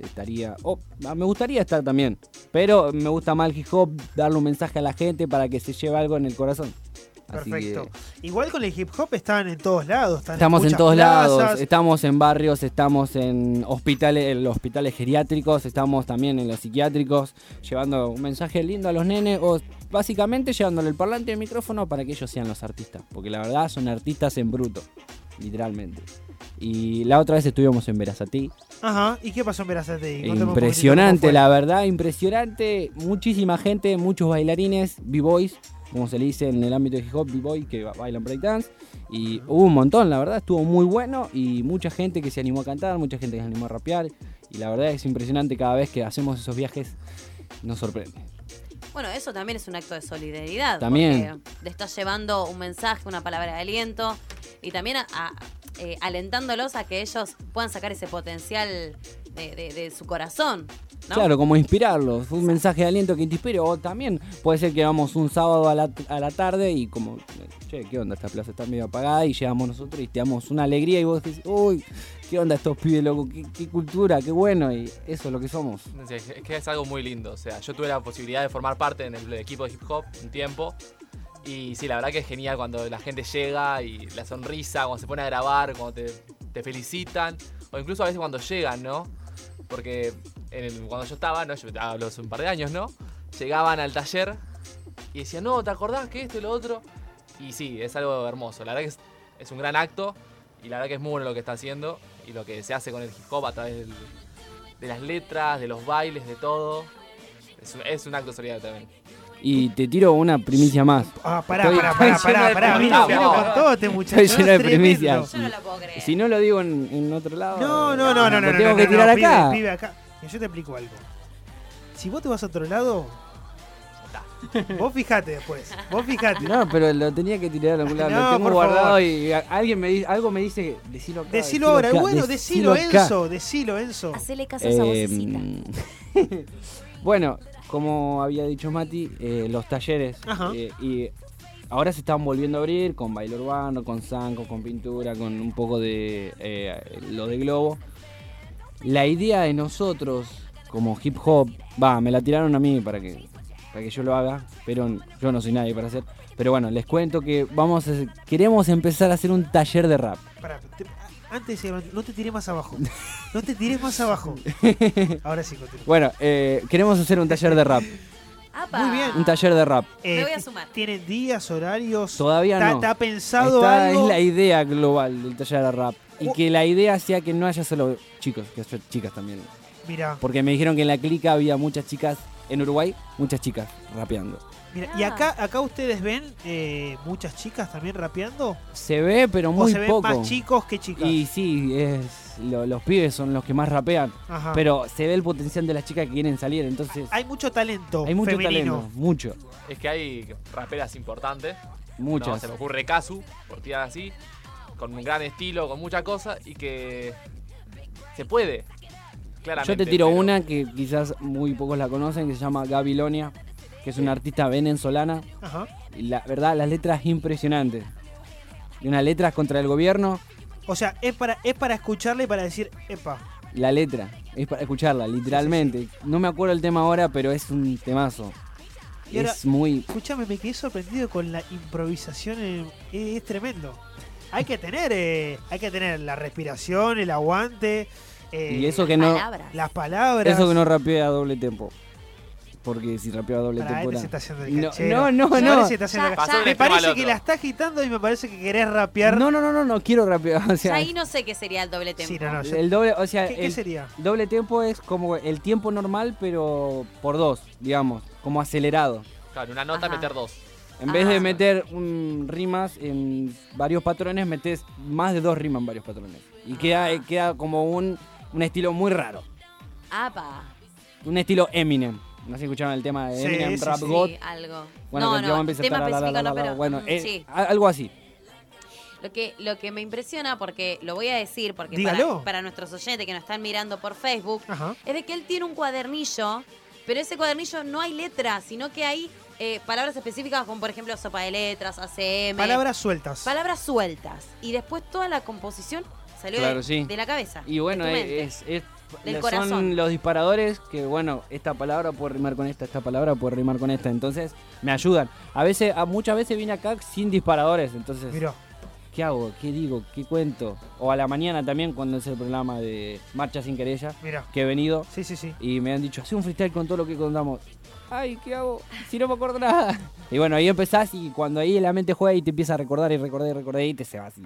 Estaría. oh, me gustaría estar también. Pero me gusta más el hip hop, darle un mensaje a la gente para que se lleve algo en el corazón. Así que- Perfecto. Igual con el hip hop están en todos lados. Están Estamos en todos plazas. lados, estamos en barrios, estamos en hospitales, en los hospitales geriátricos, estamos también en los psiquiátricos, llevando un mensaje lindo a los nenes o básicamente llevándole el parlante y el micrófono para que ellos sean los artistas, porque la verdad son artistas en bruto, literalmente. Y la otra vez estuvimos en Verazatí, Ajá. ¿Y qué pasó en poquitito impresionante, la verdad, impresionante, muchísima gente, muchos bailarines, b-boys, como se le dice en el ámbito de hip hop, b-boy que ba- bailan breakdance. Y hubo un montón, la verdad, estuvo muy bueno y mucha gente que se animó a cantar, mucha gente que se animó a rapear. Y la verdad es impresionante cada vez que hacemos esos viajes, nos sorprende. Bueno, eso también es un acto de solidaridad. También. porque Le estás llevando un mensaje, una palabra de aliento y también a- a- eh, alentándolos a que ellos puedan sacar ese potencial de, de- de su corazón. ¿no? Claro, como inspirarlos, un mensaje de aliento que te inspire. O también puede ser que vamos un sábado a la, a la tarde y como, che, ¿qué onda? Esta plaza está medio apagada y llegamos nosotros y te damos una alegría y vos decís, uy, ¿qué onda estos pibes, loco? ¿Qué, qué cultura? Qué bueno. Y eso es lo que somos. Sí, Es que es algo muy lindo. O sea, yo tuve la posibilidad de formar parte en el equipo de hip hop un tiempo. Y sí, la verdad que es genial cuando la gente llega y la sonrisa, cuando se pone a grabar, cuando te, te felicitan. O incluso a veces cuando llegan, ¿no? Porque cuando yo estaba, ¿no? Hace un par de años, ¿no? Llegaban al taller y decían, no, ¿te acordás que esto y lo otro? Y sí, es algo hermoso. La verdad que es, es un gran acto y la verdad que es muy bueno lo que está haciendo y lo que se hace con el hip hop a través de las letras, de los bailes, de todo. Es un, es un acto solidario también. Y te tiro una primicia más. Ah, pará, Estoy- pará, pará, pará, pará. Vino, primicias. vino con todo este muchacho. Estoy lleno de primicias. Yo no lo puedo creer. Si no lo digo en, en otro lado. No, no, no, no, no. tengo no, que no, tirar acá. pibe, acá. Que Yo te explico algo. Si vos te vas a otro lado, vos fijate después. Vos fijate. No, pero lo tenía que tirar a algún lado. No, lo tengo guardado favor. y alguien me dice, algo me dice, decilo acá. Decilo ahora. acá, Bueno, decilo, acá". Enzo. Decilo, Enzo. Hacele caso a esa vocecita. bueno, como había dicho Mati, eh, los talleres Ajá. eh, y ahora se están volviendo a abrir con baile urbano, con zanco, con pintura, con un poco de eh, lo de globo. La idea de nosotros como hip hop, va, me la tiraron a mí para que para que yo lo haga, pero yo no soy nadie para hacer. Pero bueno, les cuento que vamos a, queremos empezar a hacer un taller de rap. Te- antes de no te tiré más abajo. No te tires más abajo. Ahora sí, continúa. Bueno, eh, queremos hacer un taller de rap. Apa. Muy bien. Un taller de rap. Me voy a sumar. ¿Tienen días, horarios? Todavía ¿Está, no. está pensado Esta algo? es la idea global del taller de rap. Y que la idea sea que no haya solo chicos, que haya chicas también. Mira, Porque me dijeron que en la clica había muchas chicas, en Uruguay, muchas chicas rapeando. Mira. ¿Y Ah. acá, acá ustedes ven eh, muchas chicas también rapeando? Se ve, pero ¿O muy se ven poco. más chicos que chicas? Y sí, es, lo- los pibes son los que más rapean. Ajá. Pero se ve el potencial de las chicas que quieren salir, entonces hay mucho talento hay mucho femenino. talento, mucho, Es que hay raperas importantes. No, muchas. se me ocurre Kazu, por tirar así, con un gran estilo, con mucha cosa y que se puede. Claramente. Yo te tiro pero- una que quizás muy pocos la conocen, que se llama Gabilonia, que es una artista venezolana. Ajá. Y la verdad, las letras impresionantes. Y unas letras contra el gobierno, O sea, es para, es para escucharle y para decir, epa. la letra. Es para escucharla, literalmente. No me acuerdo el tema ahora, pero es un temazo. Y ahora- es muy... Escúchame, me quedé sorprendido con la improvisación. en- es, es tremendo. Hay que tener, eh, hay que tener la respiración, el aguante, eh, Y eso que no... Palabras. las palabras. Eso que no rapea a doble tempo. Porque si rapea a doble Para tempo... este era- se está haciendo el No, canchero. no, no, Me no. parece que está haciendo Ya, el- ya. Pasó del Me extremo al parece que otro. la está agitando y me parece que querés rapear. No, no, no, no, no quiero rapear. O Ya sea, ahí no sé qué sería el doble tempo. Sí, no, no, yo- el doble, o sea, ¿Qué, qué el sería? doble tempo es como el tiempo normal, pero por dos, digamos, como acelerado. Claro, una nota Ajá. meter dos. En vez Ah. de meter un, rimas en varios patrones, metes más de dos rimas en varios patrones. Y queda, Ah. queda como un, un estilo muy raro. Apa. Un estilo Eminem. No sé si escucharon el tema de Eminem, sí, Rap sí. God. Sí, algo. Bueno, no, que no, empieza tema la, la, la, específico la, no, pero Bueno, mm, eh, algo así. Lo que, lo que me impresiona, porque lo voy a decir, porque para, para nuestros oyentes que nos están mirando por Facebook, Ajá. es de que él tiene un cuadernillo, pero ese cuadernillo no hay letras, sino que hay eh, palabras específicas como por ejemplo sopa de letras, ACM. Palabras sueltas. palabras sueltas. Y después toda la composición salió Claro, de, sí. de la cabeza. Y bueno, tu es, es- Del son corazón. los disparadores que, bueno, esta palabra puede rimar con esta, esta palabra puede rimar con esta. Entonces, me ayudan. A veces, a muchas veces vine acá sin disparadores. Entonces, Mirá. ¿qué hago? ¿Qué digo? ¿Qué cuento? O a la mañana también, cuando es el programa de Marcha sin Querella, Mira. que he venido Sí, sí, sí. y me han dicho, hace un freestyle con todo lo que contamos. Ay, ¿qué hago? Si no me acuerdo nada. Y bueno, ahí empezás y cuando ahí la mente juega y te empieza a recordar y recordar y recordar y te se va así.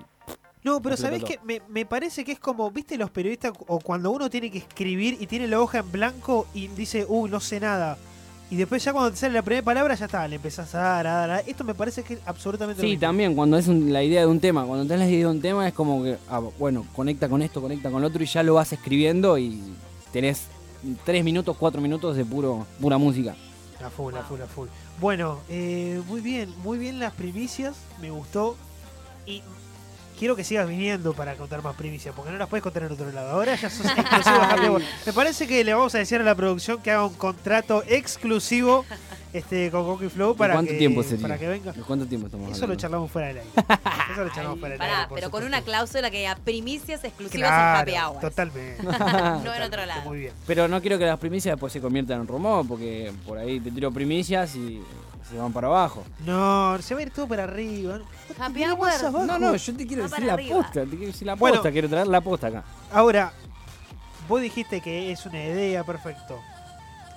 No, pero ¿sabés qué? Me, me parece que es como, ¿viste los periodistas o cuando uno tiene que escribir y tiene la hoja en blanco y dice, uy, no sé nada? Y después ya cuando te sale la primera palabra, ya está, le empezás a dar, a dar, a dar. Esto me parece que es absolutamente lo Sí, también cuando es un- la idea de un tema. Cuando tenés la idea de un tema es como que, ah, bueno, conecta con esto, conecta con lo otro y ya lo vas escribiendo y tenés tres minutos, cuatro minutos de puro pura música. A full, a full, a full. Bueno, eh, muy bien, muy bien las primicias, me gustó. Y quiero que sigas viniendo para contar más primicias, porque no las puedes contar en otro lado. Ahora ya sos exclusivo. Me parece que le vamos a decir a la producción que haga un contrato exclusivo este, con Coco y Flow para cuánto que, tiempo sería? para que venga. ¿De cuánto tiempo estamos Eso lo charlamos fuera del aire. Eso lo charlamos fuera del Pará, aire. pero con una cláusula que a primicias exclusivas Claro, en Happy Hour. Totalmente. No en otro lado. Muy bien. Pero no quiero que las primicias después se conviertan en rumor, porque por ahí te tiro primicias y se van para abajo. No, se va a ir todo para arriba. Happy Hour. No, no, yo te quiero Va decir para la arriba. posta, te quiero decir la Bueno. posta, quiero traer la posta acá. Ahora, vos dijiste que es una idea, perfecto.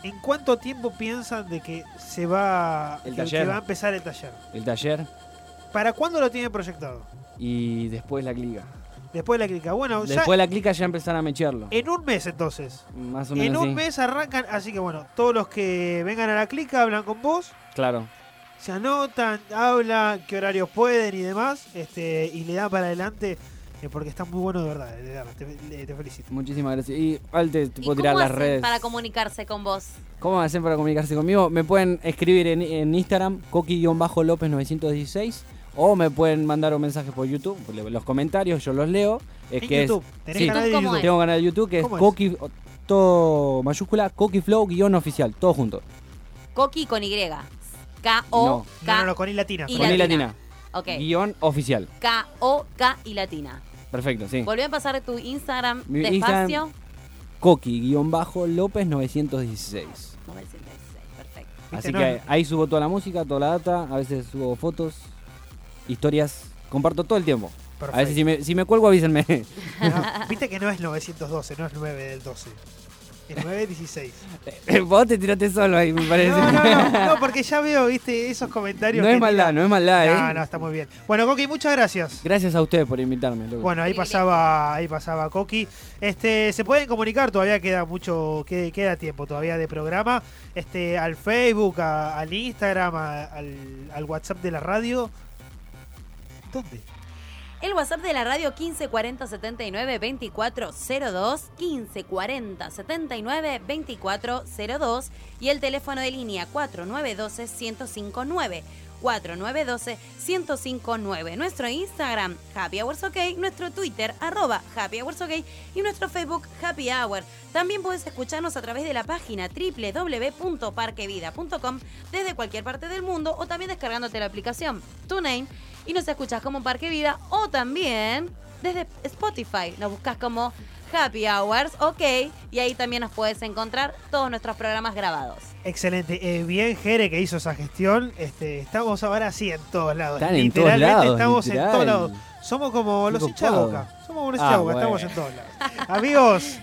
¿En cuánto tiempo piensan de que se va, El que- taller. que va a empezar el taller? El taller ¿Para cuándo lo tienen proyectado? y después la clica. Después de la clica. Bueno, ya Después de la clica ya empezaron a mechearlo. en un mes entonces. Más o En menos un sí. mes arrancan, así que bueno, todos los que vengan a la clica hablan con vos, Claro. se anotan, hablan, qué horarios pueden y demás, este, y le dan para adelante, eh, porque está muy bueno de verdad, de verdad, te, felicito. Muchísimas gracias. Y Alte, te ¿Y puedo cómo tirar las hacen redes. para comunicarse con vos? ¿Cómo hacen para comunicarse conmigo? Me pueden escribir en, en Instagram, coqui-lópez916, o me pueden mandar un mensaje por YouTube, por los comentarios, yo los leo. Es En que YouTube, es, tenés sí, canal de ¿Cómo YouTube. tengo un canal de YouTube que es ¿Cómo es? coqui, todo mayúscula, coqui flow guion oficial, todo junto. Coqui con Y. K-O, No. K, No, no, no, con I latina. Y Con I latina. latina. ok. Guión oficial. K-O-K y latina. Perfecto, sí. Volví a pasar tu Instagram Mi despacio. Coqui-lópez916. 916, perfecto. ¿Viste? Así que ahí subo toda la música, toda la data, a veces subo fotos, historias, comparto todo el tiempo. A veces si me, si me cuelgo avísenme. No, Viste que no es 912, no es 9 del 12. Es 916. Vos te tiraste solo ahí, me parece. No, no, no, no, porque ya veo, viste, esos comentarios. No es maldad, no es maldad, ¿eh? No, no, está muy bien. Bueno, Coqui, muchas gracias. Gracias a ustedes por invitarme. loco. Bueno, ahí pasaba, ahí pasaba Coqui. Este, se pueden comunicar, todavía queda mucho, que- queda tiempo todavía de programa. Este, al Facebook, a- al Instagram, a- al, al WhatsApp de la radio. ¿Dónde? El WhatsApp de la radio 1540 79 2402 1540 79 2402 y el teléfono de línea 4912 1059 4912 1059 Nuestro Instagram Happy Hours OK, nuestro Twitter arroba Happy Hours OK y nuestro Facebook Happy Hour. También puedes escucharnos a través de la página www.parquevida.com desde cualquier parte del mundo o también descargándote la aplicación TuneIn y nos escuchas como Parque Vida o también desde Spotify. Nos buscas como Happy Hours, ok, y ahí también nos puedes encontrar todos nuestros programas grabados. Excelente. Eh, bien, Jere, que hizo esa gestión. Este, estamos ahora sí en todos lados. Están en todos Literalmente lados, estamos en todos lados. Somos como los hinchas boca. Somos como los Ah, hinchas de boca, bueno. estamos en todos lados. Amigos,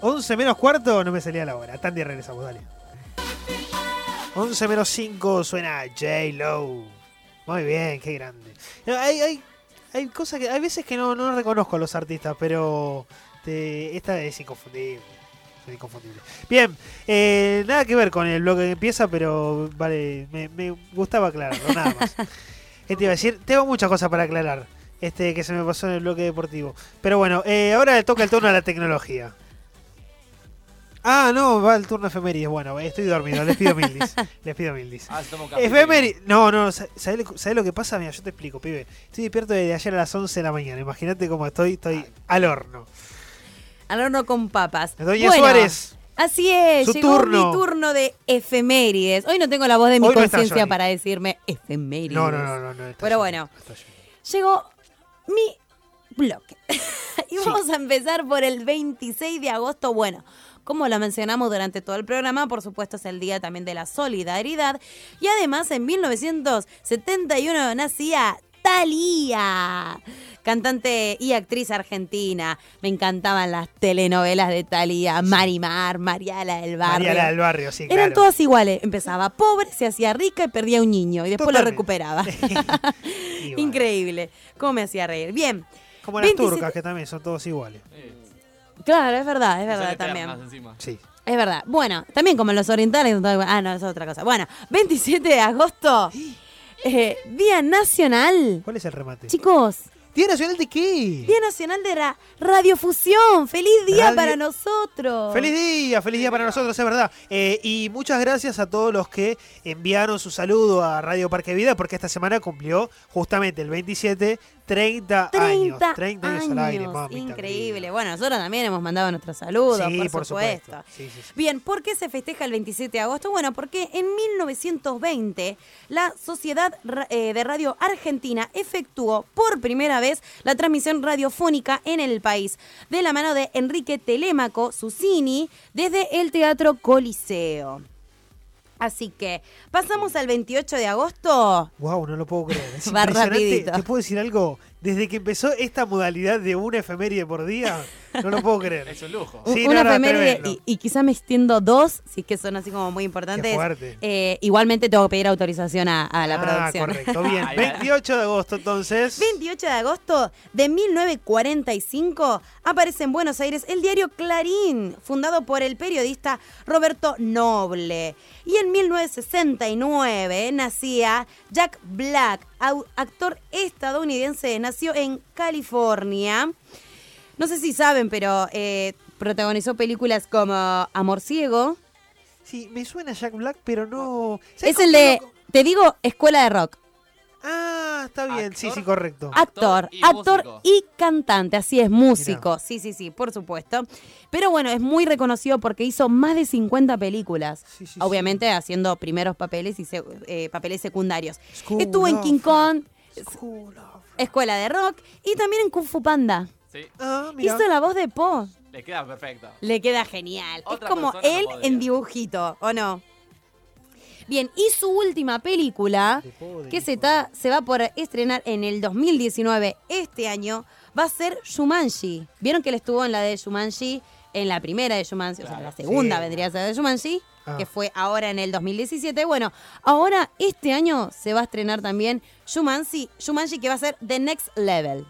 11 menos cuarto, no me salía la hora. Tandy regresamos, dale. 11 menos 5 suena J-Lo. Muy bien, qué grande. No, Hay, hay, hay cosas que. Hay veces que no, no reconozco a los artistas, pero te- esta es inconfundible. Es inconfundible. Bien, eh, nada que ver con el bloque que empieza, pero vale, me, me gustaba aclararlo, nada más. ¿Qué te iba a decir? Tengo muchas cosas para aclarar. Este que se me pasó en el bloque deportivo. Pero bueno, eh, ahora le toca el turno a la tecnología. Ah, no, va el turno efemérides. Bueno, estoy dormido, les pido mil dis. Les pido mil dis. Ah. Efemérides. No, no, sa- ¿sabés, lo- sabés lo que pasa? Mira, yo te explico, pibe. Estoy despierto desde ayer a las 11 de la mañana. Imagínate cómo estoy, estoy al horno. Al horno con papas. Doña Bueno, Suárez. Así es, Su llegó turno. mi turno de efemérides. Hoy no tengo la voz de mi no conciencia para decirme efemérides. No, no, no, no. no está Pero bueno. Llegó mi bloque. y vamos a empezar por el 26 de agosto. Bueno, como lo mencionamos durante todo el programa, por supuesto es el día también de la solidaridad. Y además en 1971 nacía Thalía, cantante y actriz argentina. Me encantaban las telenovelas de Thalía, Marimar, Mariala del Barrio. Mariala del barrio, sí, Eran claro. todas iguales. Empezaba pobre, se hacía rica y perdía un niño. Y después Totalmente. lo recuperaba. Increíble. ¿Cómo me hacía reír? Bien. Como las 27 turcas, que también son todos iguales. Claro, es verdad, es verdad también. Sí. Es verdad. Bueno, también como los orientales. Ah, no, eso es otra cosa. Bueno, 27 de agosto. eh, Día Nacional. ¿Cuál es el remate? Chicos, ¿Día Nacional de qué? Día Nacional de la Radiofusión. ¡Feliz día Radio- para nosotros! Feliz día, feliz día para nosotros, es verdad. Eh, y muchas gracias a todos los que enviaron su saludo a Radio Parque Vida, porque esta semana cumplió justamente el 27, 30, 30 años. 30 años, al aire, Increíble. Bueno, nosotros también hemos mandado nuestros saludos, Sí, por, supuesto. Sí, sí, sí. Bien, ¿por qué se festeja el 27 de agosto? Bueno, porque en 1920 la Sociedad eh, de Radio Argentina efectuó por primera vez la transmisión radiofónica en el país, de la mano de Enrique Telémaco Susini, desde el Teatro Coliseo. Así que, pasamos al 28 de agosto. Wow, no lo puedo creer. Es Va impresionante. rapidito. ¿Te puedo decir algo? Desde que empezó esta modalidad de una efeméride por día, No lo puedo creer. Es un lujo. Sí, una no, efeméride y, y quizá me extiendo dos, si es que son así como muy Qué importantes. fuerte. Eh, igualmente tengo que pedir autorización a, a la ah, producción. correcto. Bien. Ahí va. 28 de agosto, entonces. 28 de agosto de 1945 aparece en Buenos Aires el diario Clarín, fundado por el periodista Roberto Noble. Y en 1969 nacía Jack Black, actor estadounidense, nació en California. No sé si saben, pero eh, protagonizó películas como Amor Ciego. Sí, me suena Jack Black, pero no. ¿Sabes Es el de, lo- te digo, Escuela de Rock. Ah, está bien. sí, Actor. sí, correcto. Actor, Actor y actor músico. y cantante, así es, músico, sí, sí, sí, por supuesto. Pero bueno, es muy reconocido porque hizo más de 50 películas, Sí, sí, obviamente haciendo primeros papeles y se- eh, papeles secundarios. School Estuvo en King Kong, Escuela de Rock y también en Kung Fu Panda. Sí, Ah, mira. Hizo la voz de Po. le queda perfecto. Le queda genial. Otra es como persona no él podría. en dibujito, ¿o no? Bien, y su última película, que se, ta- se va por estrenar en el 2019, este año, va a ser Shumanji. ¿Vieron que él estuvo en la de Shumanji, en la primera de Shumanji, o sea, la segunda Sí. vendría a ser de Shumanji, Ah. que fue ahora en el 2017? Bueno, ahora este año se va a estrenar también Shumanji, Shumanji que va a ser The Next Level.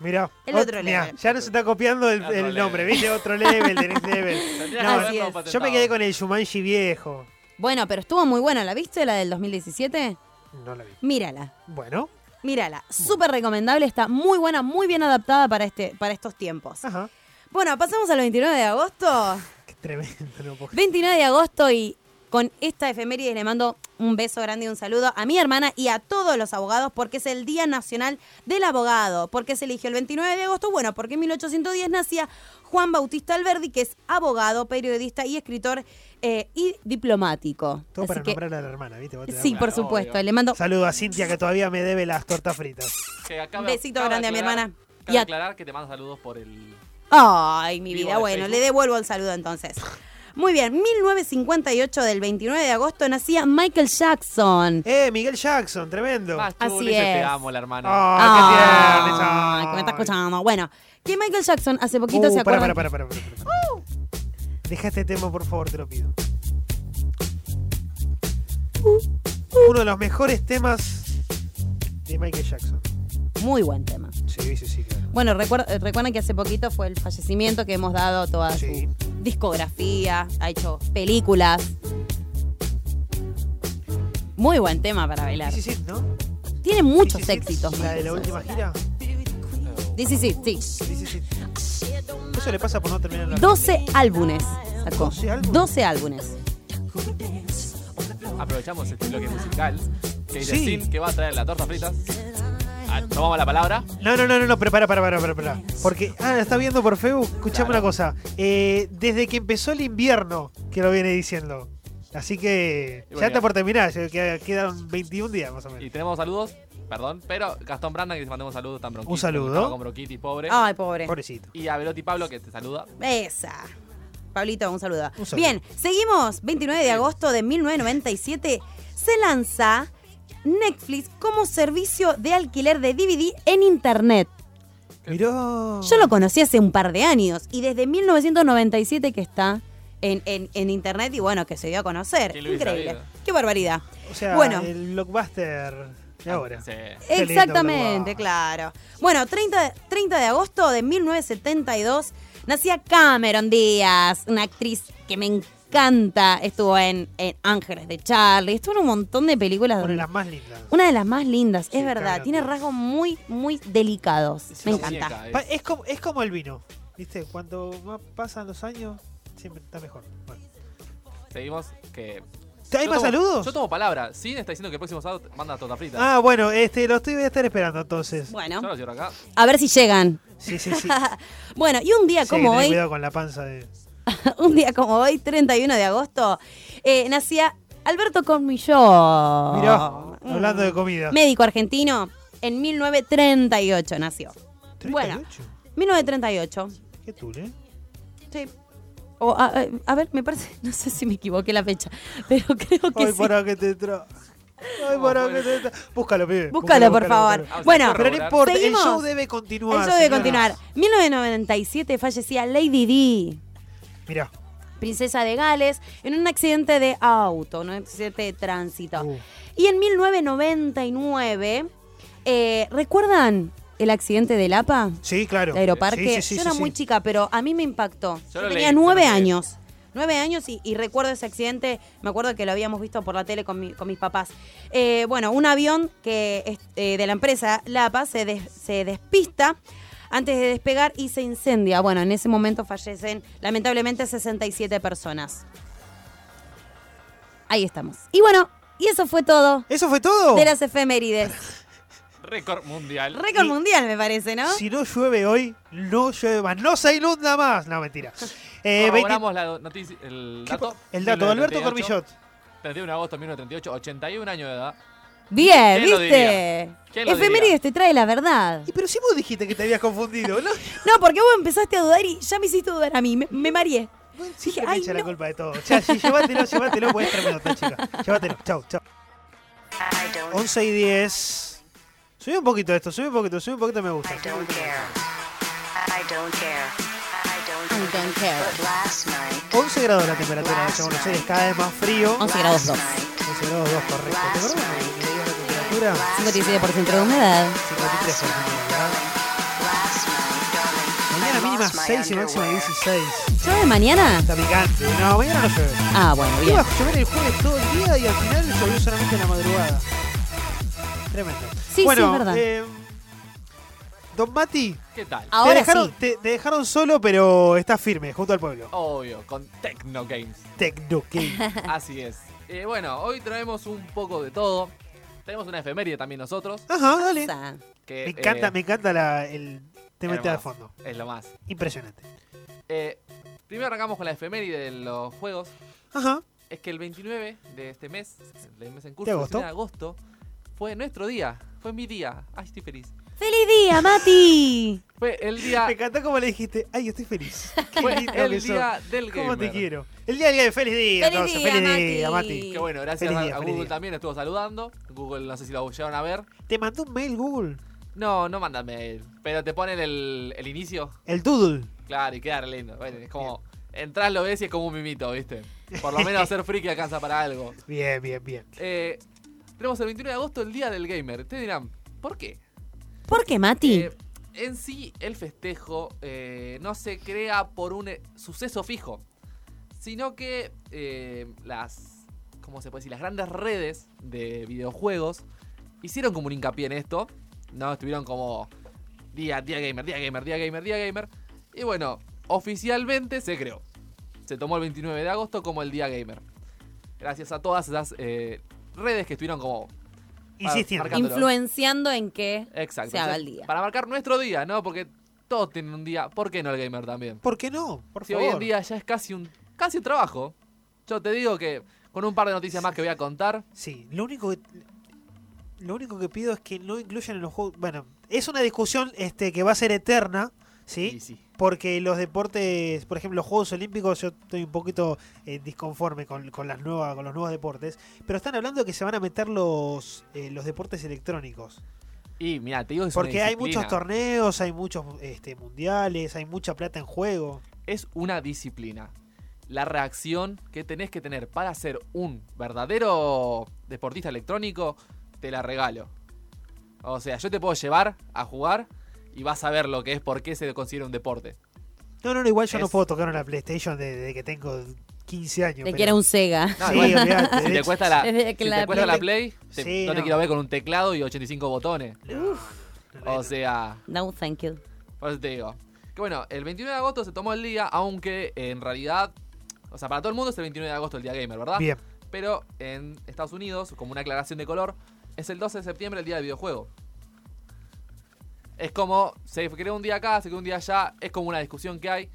Mira, El otro mirá, ya nos está copiando el, el level. nombre, ¿viste? Otro level, next level. No. Yo me quedé con el Shumanji viejo. Bueno, pero estuvo muy buena, ¿la viste, la del 2017? No la vi. Mírala. Bueno, Mírala, súper recomendable, está muy buena, muy bien adaptada para, este, para estos tiempos. ajá. Bueno, pasamos al 29 de agosto. Qué tremendo, no puedo creer. 29 de agosto y con esta efeméride le mando un beso grande y un saludo a mi hermana y a todos los abogados porque es el Día Nacional del Abogado. ¿Por qué se eligió el 29 de agosto? Bueno, porque en 1810 nacía Juan Bautista Alberdi, que es abogado, periodista y escritor eh, y diplomático. Todo Así para que- nombrar a la hermana, ¿viste? Sí, por supuesto. obvio. Le mando Saludo a Cintia que todavía me debe las tortas fritas. Que acaba- Besito grande a mi hermana. cabe Y a- aclarar que te mando saludos por el. Ay, mi vida. Bueno, Facebook. le devuelvo el saludo entonces. Muy bien, 1958 del 29 de agosto nacía Michael Jackson. Eh, Miguel Jackson, tremendo. Así dice, te es. amo, la hermana. Ay, Ay, qué tierno. que me está escuchando. Bueno, que Michael Jackson hace poquito Uh, se para, acuerdan. para, para, para, para, para. Deja este tema, por favor, te lo pido. Uno de los mejores temas de Michael Jackson. Muy buen tema. Sí, sí, sí, claro. Bueno, recuer- eh, recuerdan que hace poquito fue el fallecimiento que hemos dado toda Sí. su discografía, ha hecho películas. Muy buen tema para bailar. Sí, sí, sí, ¿no? Tiene muchos 17, éxitos. La de la última gira. Sí, sí, sí, sí. Sí, sí, sí. Eso le pasa por no terminar la 12 álbumes sacó. 12 álbumes. 12 álbumes. Aprovechamos este bloque musical. Que dice Sí. Sin que va a traer la torta fritas. Ah, tomamos la palabra. No, no, no, no, no, prepara, para, para, para, para. Porque, ah, está viendo por Facebook. Escuchame Claro. una cosa. Eh, desde que empezó el invierno, que lo viene diciendo. Así que Y ya está ya. por terminar. ya queda- Quedan 21 días más o Y menos. tenemos saludos. Perdón, pero Gastón Branda que te mandemos un saludo tan bronquito. Un saludo. estaba Con bronquitis, pobre. Ay, pobre. Pobrecito. Y a Velotti Pablo que te saluda. Esa. Pablito, un saludo. Un saludo. Bien, seguimos. 29 de agosto de 1997 se lanza Netflix como servicio de alquiler de DVD en Internet. Miró. Yo lo conocí hace un par de años y desde 1997 que está en, en- en Internet y bueno, que se dio a conocer. ¿Quién lo hubiese Increíble. sabido? Qué barbaridad. O sea, Bueno. el blockbuster de ahora. Sí. Exactamente, claro. Bueno, 30, 30 de agosto de 1972 nacía Cameron Díaz, una actriz que me encanta. Estuvo en, en Ángeles de Charlie, estuvo en un montón de películas. Una de las más lindas. Una de las más lindas, Sí, es verdad. Tiene rasgos muy, muy delicados. Es Me encanta. muñeca, es- Es como, es como el vino. ¿Viste? Cuanto más pasan los años, siempre está mejor. Bueno. Seguimos que. ¿Hay Yo más tomo- saludos? Yo tomo palabra. Sin está diciendo que el próximo sábado manda torta frita. Ah, bueno, este, lo estoy voy a estar esperando entonces. Bueno, Yo lo cierro acá. a ver si llegan. Sí, sí, sí. Bueno, y un día Sí, como hoy, cuidado con la panza de. un día como hoy, 31 de agosto, eh, nacía Alberto Cormilló. Mirá, Mm. hablando de comida. Médico argentino, en 1938 nació. 38. Bueno, 1938. Qué tul, ¿eh? Sí. O, a, a- a ver, me parece, no sé si me equivoqué la fecha, pero creo que Ay, sí. para que te tra... Ay, para que te- Búscalo, pibe. Búscalo, por favor. Vamos a Bueno. Pero no importa, ¿Seguimos? el show debe continuar. El show debe señora. continuar. 1997 fallecía Lady Di, Mirá. princesa de Gales, en un accidente de auto, un accidente de tránsito. Uh. Y en 1999, eh, ¿recuerdan el accidente del APA? Sí, claro. de Aeroparque. Sí, sí, sí, Yo sí, era sí. muy chica, pero a mí me impactó. Yo Yo, lo tenía leí, nueve leí. años. Nueve años y, y recuerdo ese accidente, me acuerdo que lo habíamos visto por la tele con, mi- con mis papás. Eh, bueno, un avión que es, eh, de la empresa Lapa se, des- se despista antes de despegar y se incendia. Bueno, en ese momento fallecen lamentablemente 67 personas. Ahí estamos. Y bueno, y eso fue todo ¿Eso fue todo? de las efemérides. Récord mundial. Récord Y- mundial, me parece, ¿no? Si no llueve hoy, no llueve más. No se inunda más. No, mentira. Eh, 20 Corroboramos la noticia, el ¿Qué dato. El dato, Alberto 1938, Cormillot. 31 de agosto de 1938, 81 años de edad. Bien, ¿Quién lo ¿viste? Efemérides te trae la verdad. Y pero si vos dijiste que te habías confundido, ¿no? No, porque vos empezaste a dudar y ya me hiciste dudar a mí. Me, me mareé. Bueno, Dije, siempre me ay, echa la no. culpa de todo. Ya, sí, llévatelo, llévatelo, es tremendo esta chica. Llévatelo, chau, chau. 11 y 10. Subí un poquito esto, subí un poquito, subí un poquito, me gusta. I don't care. I don't care. I don't, I don't care. But last night. 11 grados la temperatura de Buenos Aires, cada vez más frío. 11 grados 2. 11 grados 2, correcto. ¿Te acuerdas temperatura? 57% de humedad. 53 por ejemplo, ¿verdad? Last night, darling. Mañana mínima lost my 6 y máxima underwear. 16. ¿Llueve mañana? Está picante. No, mañana no llueve. Ah, bueno, bien. Iba a llover el jueves todo el día y al final llovió solamente en la madrugada. Tremendo. Sí, bueno, sí, es verdad. eh, Don Mati, ¿Qué tal? te dejaron, sí. te, te dejaron solo, pero estás firme, junto al pueblo. Obvio, con Tecno Games. Tecno King. Así es. Eh, bueno, hoy traemos un poco de todo. Tenemos una efeméride también nosotros. Ajá, dale. Que, Me encanta, eh, me encanta la, el tema este de fondo. Es lo más. Impresionante. Eh, primero arrancamos con la efeméride de los juegos. Ajá. Es que el 29 de este mes, del mes en curso, ¿De el agosto? 19 de agosto, fue nuestro día. Fue mi día. Ay, estoy feliz. ¡Feliz día, Mati! Fue el día, Me encanta como le dijiste, ay, estoy feliz. Qué fue lindo el que sos. día del ¿Cómo te gamer. quiero? El día del gamer. Feliz día, ¡Feliz entonces. día, Feliz Mati! día, Mati. Que bueno, gracias Feliz a, día, a feliz Google día. también estuvo saludando. Google, no sé si lo llegaron a ver. ¿Te mandó un mail Google? No, no mandan mail. Pero te ponen el, el inicio. El doodle. Claro, y queda re lindo. Bueno, es como. Entrás, lo ves y es como un mimito, ¿viste? Por lo menos ser friki alcanza para algo. Bien, bien, bien. Eh, tenemos el 21 de agosto, el día del gamer. Ustedes dirán, ¿por qué? ¿Por qué, Mati? Eh, en sí, el festejo eh, no se crea por un eh, suceso fijo, sino que las, ¿cómo se puede decir? Las grandes redes de videojuegos hicieron como un hincapié en esto, ¿no? Estuvieron como día, día gamer, día gamer, día gamer, día gamer. Y bueno, oficialmente se creó. Se tomó el 29 de agosto como el día gamer. Gracias a todas esas redes que estuvieron como Insistiendo. Influenciando en que Exacto. se haga el día. Para marcar nuestro día, ¿no? Porque todos tienen un día. ¿Por qué no el gamer también? ¿Por qué no? Por Si favor. hoy en día ya es casi un casi un trabajo. Yo te digo que con un par de noticias más que voy a contar. Sí, lo único que lo único que pido es que no incluyan en los juegos. Bueno, es una discusión este que va a ser eterna, ¿sí? Porque los deportes, por ejemplo, los Juegos Olímpicos, yo estoy un poquito eh, disconforme con, con las nuevas, con los nuevos deportes. Pero están hablando de que se van a meter los, eh, los deportes electrónicos. Y mira, te digo que Porque hay muchos torneos, hay muchos este, mundiales, hay mucha plata en juego. Es una disciplina. La reacción que tenés que tener para ser un verdadero deportista electrónico, te la regalo. O sea, yo te puedo llevar a jugar y vas a ver lo que es por qué se considera un deporte. No, no, no, igual yo no puedo tocar una PlayStation desde que tengo 15 años. Te pero- quiera un Sega. No, Sí, olvidate, si de te cuesta la, te cuesta Play- la Play, te- Sí, no, te quiero ver con un teclado y 85 botones. No, no, O sea, No, thank you. por eso te digo. Que bueno, el 29 de agosto se tomó el día, aunque en realidad, o sea, para todo el mundo es el 29 de agosto el día gamer, ¿verdad? Bien. Pero en Estados Unidos, como una aclaración de color, es el 12 de septiembre el día del videojuego. Es como, se creó un día acá, se creó un día allá, es como una discusión que hay.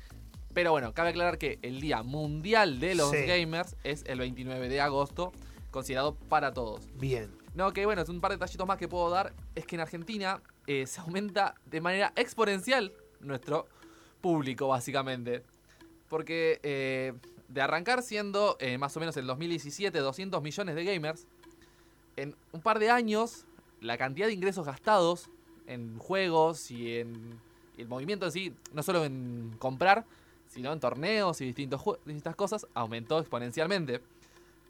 Pero bueno, cabe aclarar que el día mundial de los Sí. gamers es el 29 de agosto, considerado para todos. Bien. No, que bueno, es un par de detallitos más que puedo dar. Es que en Argentina eh, se aumenta de manera exponencial nuestro público, básicamente. Porque eh, de arrancar siendo eh, más o menos el 2017 200 millones de gamers, en un par de años, la cantidad de ingresos gastados en juegos y en el movimiento en sí, no solo en comprar, sino en torneos y distintos distintas cosas, aumentó exponencialmente.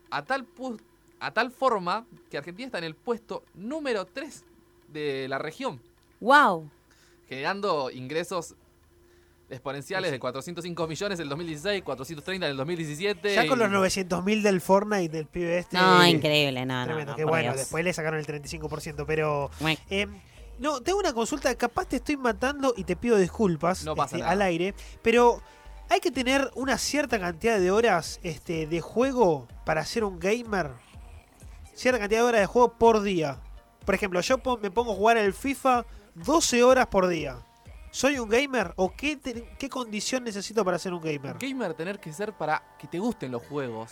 A tal, pu- a tal forma que Argentina está en el puesto número 3 de la región, ¡Wow! generando ingresos exponenciales de 405 millones en el 2016, 430 en el 2017. Ya con y- los 900.000 del Fortnite del pibe este. No, increíble, no, no, Tremendo, no, que por bueno, Dios. después le sacaron el 35%, pero... Eh, no, tengo una consulta, capaz te estoy matando y te pido disculpas No pasa este, nada. al aire, pero hay que tener una cierta cantidad de horas este, de juego para ser un gamer. Cierta cantidad de horas de juego por día. Por ejemplo, yo me pongo a jugar el FIFA 12 horas por día. ¿Soy un gamer o qué, te- qué condición necesito para ser un gamer? Gamer tener que ser para que te gusten los juegos.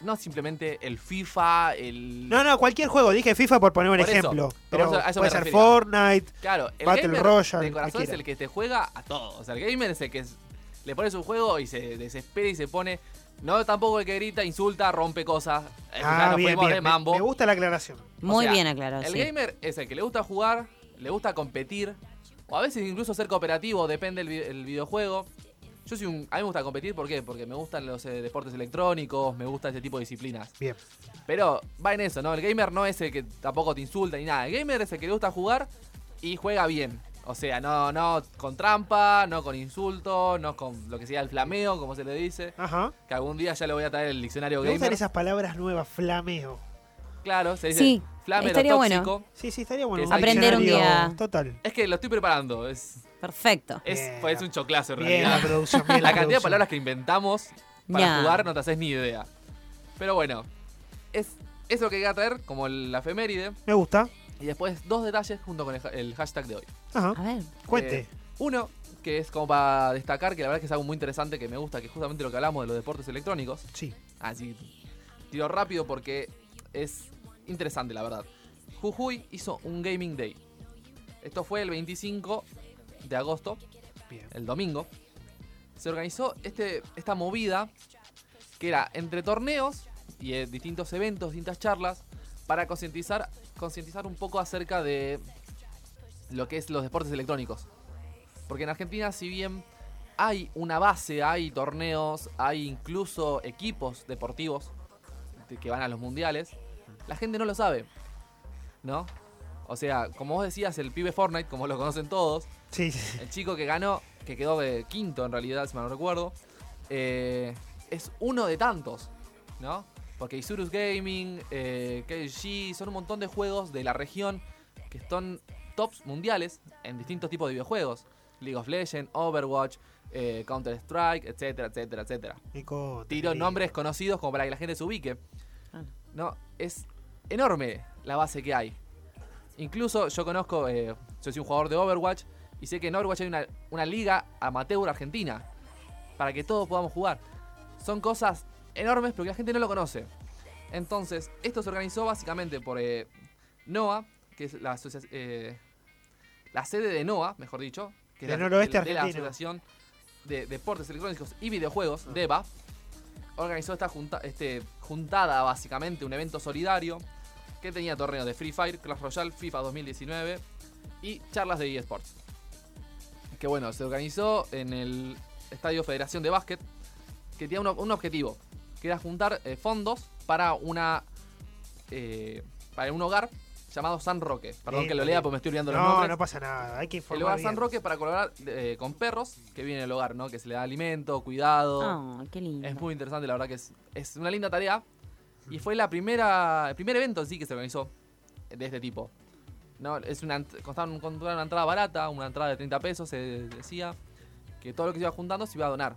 No simplemente el FIFA, el... No, no, cualquier juego. Dije FIFA por poner un Por ejemplo. Pero a eso puede ser refería. Fortnite. Claro, el Battle gamer Royale, de corazón es el que te juega a todo. O sea, el gamer es el que es- le pones un juego y se desespera y se pone... No tampoco el que grita, insulta, rompe cosas. Ah, bien, bien. de Me- mambo. Me, gusta la aclaración. Muy sea, bien aclarado, El sí. gamer es el que le gusta jugar, le gusta competir, o a veces incluso ser cooperativo, depende del el videojuego. Yo soy un, a mí me gusta competir, ¿por qué? Porque me gustan los eh, deportes electrónicos, me gusta ese tipo de disciplinas. Bien. Pero va en eso, ¿no? El gamer no es el que tampoco te insulta ni nada. El gamer es el que le gusta jugar y juega bien. O sea, no, no con trampa, no con insulto, no con lo que sea el flameo, como se le dice. Ajá. Que algún día ya le voy a traer el diccionario Me gustan gamer. esas palabras nuevas, flameo. Claro, se dice Sí, flamero estaría bueno. tóxico. Sí, sí, estaría bueno. Aprender un día. Total. Es que lo estoy preparando. Es, Perfecto. es, Bien. pues, es un choclazo en Bien la realidad. producción, bien La la, cantidad de palabras que inventamos para jugar no te haces ni idea. Pero bueno, es eso lo que quería traer como el- la efeméride. Me gusta. Y después dos detalles junto con el, ha- el hashtag de hoy. Ajá. A ver. Cuente. Eh, uno, que es como para destacar, que la verdad es que es algo muy interesante que me gusta, que es justamente lo que hablamos de los deportes electrónicos. Sí. Así, tiro rápido porque es interesante, la verdad. Jujuy hizo un Gaming Day. Esto fue el 25 de agosto, Bien. el domingo. Se organizó este, esta movida que era entre torneos y eh, distintos eventos, distintas charlas, para concientizar concientizar un poco acerca de lo que es los deportes electrónicos. Porque en Argentina, si bien hay una base, hay torneos, hay incluso equipos deportivos de- que van a los mundiales, la gente no lo sabe. ¿No? O sea, como vos decías, el pibe Fortnite, como lo conocen todos, Sí, sí. el chico que ganó, que quedó de quinto en realidad, si mal no recuerdo, eh, es uno de tantos, ¿no? Porque Isurus Gaming, eh, KG, son un montón de juegos de la región que son tops mundiales en distintos tipos de videojuegos. League of Legends, Overwatch, eh, Counter-Strike, etcétera, etcétera, etcétera. Nico, Tiro nombres conocidos como para que la gente se ubique. Ah. No, es enorme la base que hay. Incluso yo conozco, eh, yo soy un jugador de Overwatch y sé que en Overwatch hay una, una liga amateur argentina para que todos podamos jugar. Son cosas enormes pero que la gente no lo conoce. Entonces, esto se organizó básicamente por eh, NOA, que es la, eh, la sede de NOA, mejor dicho, que es la, noroeste de la. Asociación de Deportes Electrónicos y Videojuegos, DEVA, organizó esta junta, este, juntada, básicamente, un evento solidario que tenía torneos de Free Fire, Clash Royale, FIFA 2019 y charlas de eSports. Que bueno, se organizó en el Estadio Federación de Básquet, que tenía un, un objetivo, que era juntar eh, fondos para una eh, para un hogar llamado San Roque. Perdón Bien, que lo bien. lea porque me estoy olvidando los No, nombres. no pasa nada. Hay que el informar hogar bien. San Roque para colaborar eh, con perros que viven en el hogar, ¿no? Que se le da alimento, cuidado. Ah, qué lindo. Es muy interesante, la verdad que es, es una linda tarea. Y fue la primera, el primer evento en sí que se organizó de este tipo. No, es una, costaba un- costaba una entrada barata, una entrada de 30 pesos, se decía. Que todo lo que se iba juntando se iba a donar.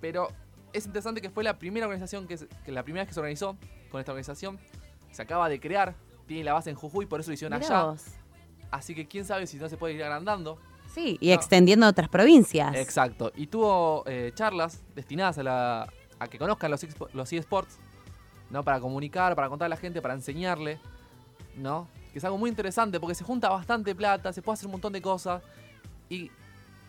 Pero es interesante que fue la primera organización que, que la primera vez que se organizó con esta organización. Se acaba de crear, tiene la base en Jujuy, por eso lo hicieron Mirá allá. vos. Así que quién sabe si no se puede ir agrandando. Sí, y No. extendiendo a otras provincias. Exacto. Y tuvo eh, charlas destinadas a, la, a que conozcan los, los eSports, ¿no? Para comunicar, para contar a la gente, para enseñarle, ¿no? Que es algo muy interesante porque se junta bastante plata, se puede hacer un montón de cosas. Y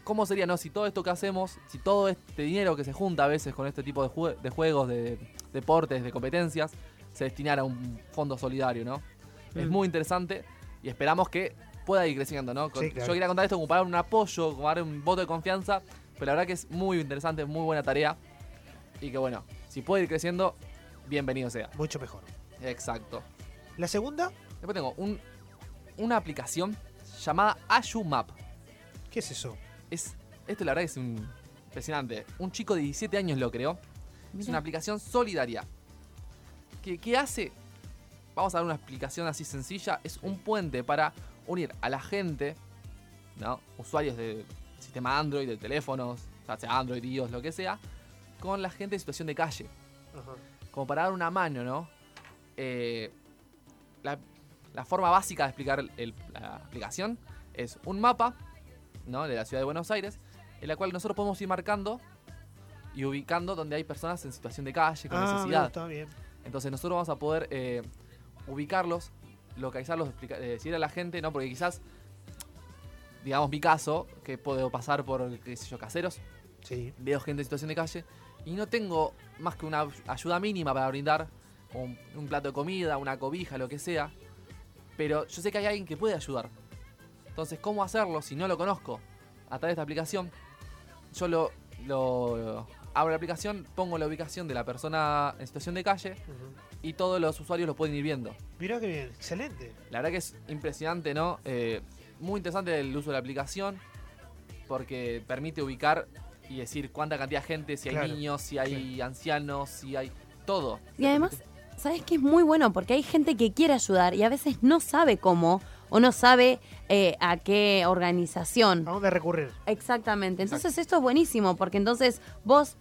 cómo sería, ¿no? Si todo esto que hacemos, si todo este dinero que se junta a veces con este tipo de, jue- de juegos, de deportes, de competencias, se destinara a un fondo solidario, ¿no? Es Mm. muy interesante y esperamos que pueda ir creciendo, ¿no? Con- Sí, claro. Yo quería contar esto como para dar un apoyo, como dar un voto de confianza, pero la verdad que es muy interesante, muy buena tarea y que bueno, si puede ir creciendo, bienvenido sea. Mucho mejor. Exacto. La segunda, Después tengo un- una aplicación llamada AyuMap. ¿qué es eso? Es, esto la verdad que es un- impresionante. Un chico de 17 años lo creó. Es una aplicación solidaria. ¿Qué, qué hace? Vamos a dar una explicación así sencilla. Es un puente para unir a la gente, ¿no? usuarios de sistema Android, de teléfonos, ya sea Android, iOS, lo que sea, con la gente en situación de calle. Como para dar una mano, ¿no? Eh, la, la forma básica de explicar el- la aplicación es un mapa, ¿no? De la ciudad de Buenos Aires, en la cual nosotros podemos ir marcando y ubicando donde hay personas en situación de calle, con Ah, necesidad. gusta, bien. Entonces nosotros vamos a poder eh, ubicarlos, localizarlos, explica- eh, decirle a la gente, ¿no? Porque quizás, digamos mi caso, que puedo pasar por, qué sé yo, caseros, Sí. veo gente en situación de calle y no tengo más que una ayuda mínima para brindar, un, un plato de comida, una cobija, lo que sea, pero yo sé que hay alguien que puede ayudar. Entonces, ¿cómo hacerlo si no lo conozco? A través de esta aplicación, yo lo, lo abro la aplicación, pongo la ubicación de la persona en situación de calle y todos los usuarios lo pueden ir viendo. Mirá que bien, excelente. La verdad que es impresionante, ¿no? Eh, muy interesante el uso de la aplicación porque permite ubicar y decir cuánta cantidad de gente, si hay niños, si hay ancianos, si hay todo. Y además, ¿sabes qué es muy bueno? Porque hay gente que quiere ayudar y a veces no sabe cómo o no sabe eh, a qué organización. ¿A dónde recurrir? Exactamente. Entonces esto es buenísimo porque entonces vos,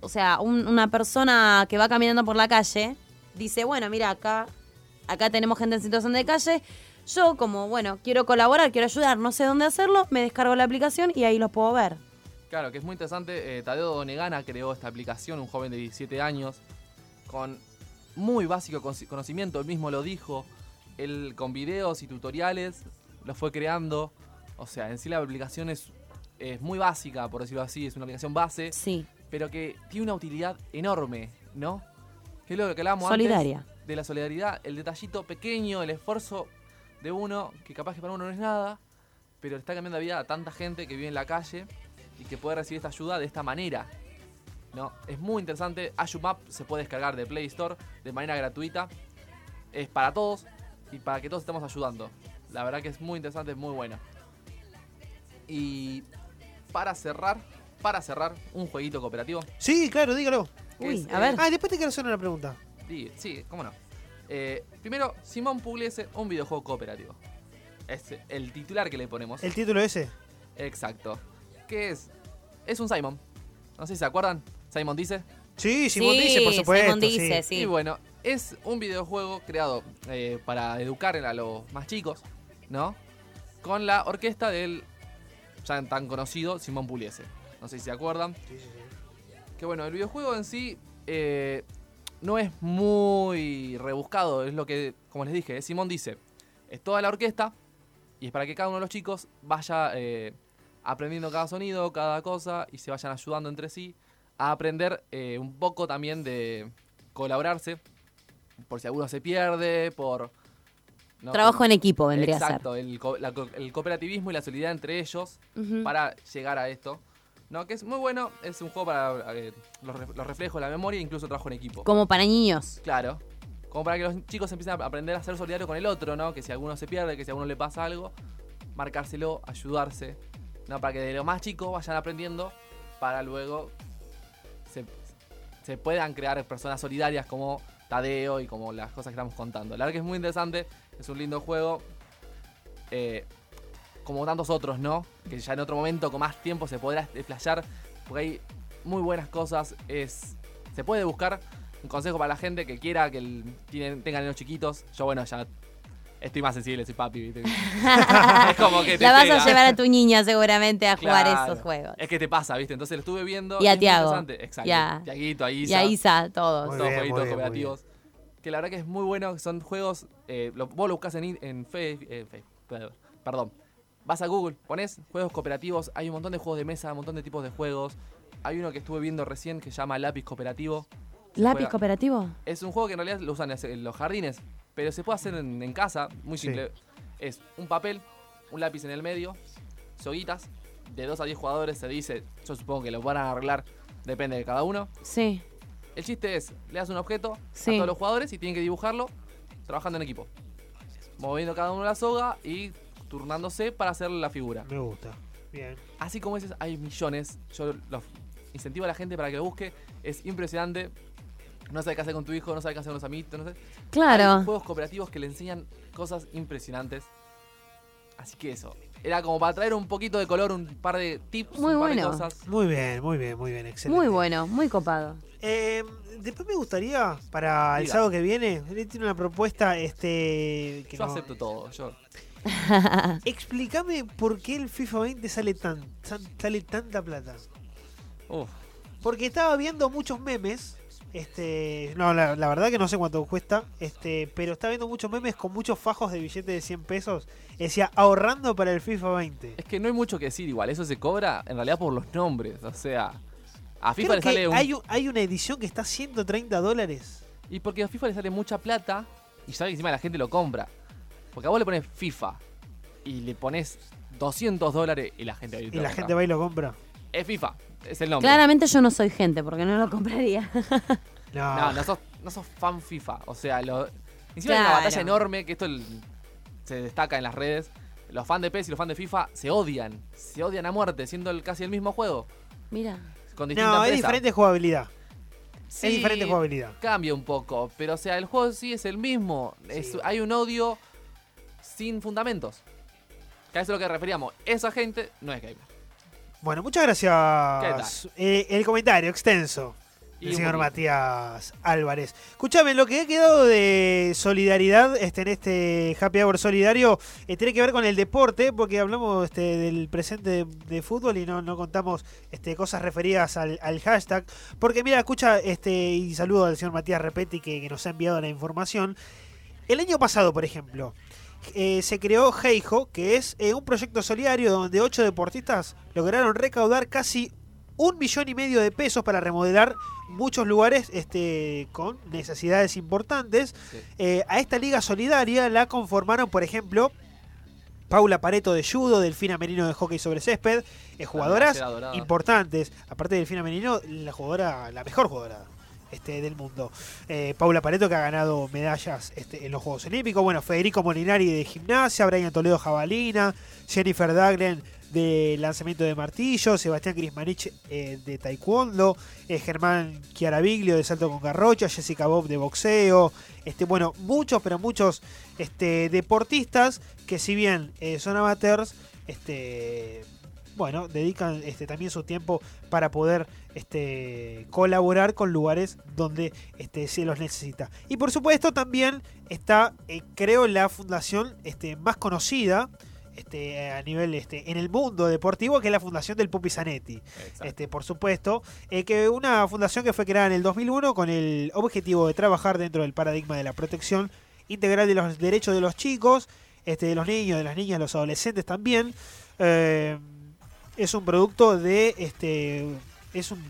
o sea, un- una persona que va caminando por la calle dice, bueno, mira, acá, acá tenemos gente en situación de calle. Yo como, bueno, quiero colaborar, quiero ayudar, no sé dónde hacerlo, me descargo la aplicación y ahí los puedo ver. Claro, que es muy interesante. eh, Tadeo Donegana creó esta aplicación, un joven de 17 años, con muy básico conoci- conocimiento, él mismo lo dijo. Él con videos y tutoriales lo fue creando. O sea, en sí la aplicación es, es muy básica, por decirlo así, es una aplicación base, Sí, pero que tiene una utilidad enorme, ¿no? Que es lo que hablábamos solidaria. antes de la solidaridad, el detallito pequeño, el esfuerzo de uno, que capaz que para uno no es nada, pero está cambiando la vida a tanta gente que vive en la calle y que puede recibir esta ayuda de esta manera. ¿No? Es muy interesante. Ayumap se puede descargar de Play Store de manera gratuita. Es para todos y para que todos estemos ayudando. La verdad que es muy interesante, es muy bueno. Y para cerrar, para cerrar, un jueguito cooperativo. Sí, claro, dígalo. Uy, es, a eh, ver. Ah, después te quiero hacer una pregunta. Sí, sí, cómo no. Eh, primero, Simón Pugliese, un videojuego cooperativo. Es el titular que le ponemos. El título ese. Exacto. ¿Qué es? Es un Simon. No sé si se acuerdan. Simon dice. Sí, Simón Sí, dice, por supuesto. Simón dice, sí. sí. Y bueno, es un videojuego creado eh, para educar a los más chicos, ¿no? Con la orquesta del ya tan conocido Simón Pugliese. No sé si se acuerdan. Sí, sí, sí. Que bueno, el videojuego en sí eh, no es muy rebuscado, es lo que, como les dije, Simón dice, es toda la orquesta y es para que cada uno de los chicos vaya eh, aprendiendo cada sonido, cada cosa y se vayan ayudando entre sí a aprender eh, un poco también de colaborarse, por si alguno se pierde, por... ¿no? Trabajo en equipo vendría Exacto, el, co- la co- el cooperativismo y la solidaridad entre ellos a ser. Para llegar a esto. No, que es muy bueno, es un juego para eh, los, los reflejos, la memoria e incluso trabajo en equipo. Como para niños. Claro. Como para que los chicos empiecen a aprender a ser solidarios con el otro, ¿no? Que si alguno se pierde, que si a uno le pasa algo, marcárselo, ayudarse. ¿No? Para que de lo más chicos vayan aprendiendo para luego se puedan crear personas solidarias como Tadeo y como las cosas que estamos contando. La verdad que es muy interesante, es un lindo juego. eh, como tantos otros, ¿no? Que ya en otro momento, con más tiempo, se podrá desplayar. Porque hay muy buenas cosas. Es. Se puede buscar un consejo para la gente que quiera que el- tienen, tengan chiquitos. Yo, bueno, ya estoy más sensible, soy papi, ¿viste? es como que te La vas pega. a llevar a tu niña seguramente a jugar Claro. esos juegos. Es que te pasa, ¿viste? Entonces lo estuve viendo. Y a Tiago. Exacto. Y a- Tiaguito, a Y Isa. a Isa, todos. Muy todos bien, jueguitos bien, cooperativos. Que la verdad que es muy bueno. Son juegos. eh, lo- vos lo buscas en, en Fe- eh, Perdón. Vas a Google, pones juegos cooperativos. Hay un montón de juegos de mesa, un montón de tipos de juegos. Hay uno que estuve viendo recién que se llama Lápiz Cooperativo. ¿Lápiz juega- cooperativo? Es un juego que en realidad lo usan en los jardines, pero se puede hacer en, en casa, muy Sí. simple. Es un papel, un lápiz en el medio, soguitas, de 2 a 10 jugadores se dice, yo supongo que lo van a arreglar, depende de cada uno. Sí. El chiste es, le das un objeto Sí. a todos los jugadores y tienen que dibujarlo trabajando en equipo. Moviendo cada uno la soga y turnándose para hacer la figura. Me gusta. Bien. Así como esos hay millones. Yo los incentivo a la gente para que lo busque. Es impresionante. No sabes qué hacer con tu hijo, no sabes qué hacer con los amiguitos, no sé. Hay Claro. juegos cooperativos que le enseñan cosas impresionantes. Así que eso. Era como para traer un poquito de color, un par de tips, Muy un par bueno. de cosas. Muy bien, muy bien, muy bien. Excelente. Muy bueno, muy copado. Eh, después me gustaría, para el sábado que viene, él tiene una propuesta, este... Que Yo no- acepto todo. Yo, Explícame por qué el FIFA 20 sale tan, tan- sale tanta plata. uf, Porque estaba viendo muchos memes. Este, no, la, la verdad que no sé cuánto cuesta, este, pero estaba viendo muchos memes con muchos fajos de billetes de 100 pesos. Decía, ahorrando para el FIFA 20. es que no hay mucho que decir igual. Eso se cobra en realidad por los nombres. O sea, a FIFA Creo le sale un hay, un- hay una edición que está a 130 dólares. Y porque a FIFA le sale mucha plata y sabe que encima la gente lo compra. Porque a vos le pones FIFA y le pones 200 dólares y la gente va Y la gente va y lo compra. Es FIFA, es el nombre. Claramente yo no soy gente porque no lo compraría. No, No, no sos, no sos fan FIFA. O sea, lo, encima hay una batalla enorme que esto el- se destaca en las redes. Los fans de PES y los fans de FIFA se odian. Se odian a muerte, siendo el- casi el mismo juego. Mira. Con distinta No, es diferente jugabilidad. Sí, Es diferente jugabilidad. Cambia un poco, pero o sea, el juego sí es el mismo. Es- hay un odio sin fundamentos. Que a eso es lo que referíamos. Esa gente no es gamer. Bueno, muchas gracias. Eh, el comentario extenso del señor. Matías Álvarez. Escúchame, lo que ha quedado de solidaridad este, en este Happy Hour solidario eh, tiene que ver con el deporte, porque hablamos este, del presente de, de fútbol y no, no contamos este, cosas referidas al, al hashtag. Porque mira, escucha, este, y saludo al señor Matías Repetti que, que nos ha enviado la información. El año pasado, por ejemplo, eh, se creó Heijo, que es eh, un proyecto solidario donde ocho deportistas lograron recaudar casi un millón y medio de pesos para remodelar muchos lugares este, con necesidades importantes. Sí. Eh, a esta liga solidaria la conformaron, por ejemplo, Paula Pareto de judo, Delfina Merino de hockey sobre césped, eh, jugadoras importantes. Aparte de Delfina Merino, la jugadora, la mejor jugadora este, del mundo. Eh, Paula Pareto que ha ganado medallas este, en los Juegos Olímpicos. Bueno, Federico Molinari de gimnasia, Brian Toledo Jabalina, Jennifer Daglen de lanzamiento de martillo, Sebastián Grismanich eh, de taekwondo, eh, Germán Chiaraviglio de salto con garrocha, Jessica Bob de boxeo, este, bueno, muchos, pero muchos este, deportistas que si bien son amateurs, este, bueno, dedican este, también su tiempo para poder este, colaborar con lugares donde este, se los necesita. Y por supuesto también está, eh, creo, la fundación este, más conocida este, a nivel este, en el mundo deportivo, que es la fundación del Pupi Zanetti. Este, por supuesto, eh, que una fundación que fue creada en el 2001 con el objetivo de trabajar dentro del paradigma de la protección integral de los derechos de los chicos, este, de los niños, de las niñas, de los adolescentes también. Eh, es un producto de, este, es un,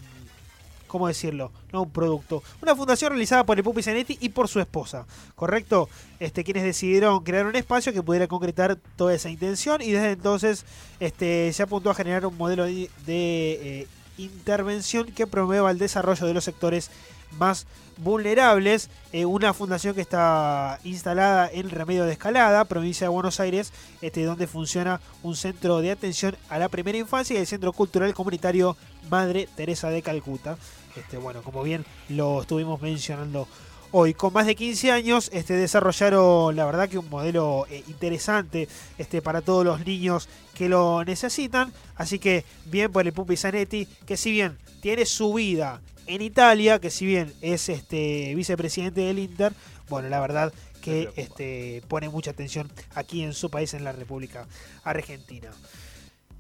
¿cómo decirlo? No un producto, una fundación realizada por el Pupi Zanetti y por su esposa, ¿correcto? Este, quienes decidieron crear un espacio que pudiera concretar toda esa intención y desde entonces este, se apuntó a generar un modelo de, eh, intervención que promueva el desarrollo de los sectores más vulnerables. Eh, una fundación que está instalada en Remedio de Escalada, provincia de Buenos Aires, este, donde funciona un centro de atención a la primera infancia y el Centro Cultural Comunitario Madre Teresa de Calcuta. Este, bueno, como bien lo estuvimos mencionando hoy. Con más de 15 años este, desarrollaron, la verdad que un modelo eh, interesante este, para todos los niños que lo necesitan. Así que bien por el Pupi Zanetti, que si bien tiene su vida en Italia, que si bien es este vicepresidente del Inter, bueno, la verdad que este, pone mucha atención aquí en su país, en la República Argentina.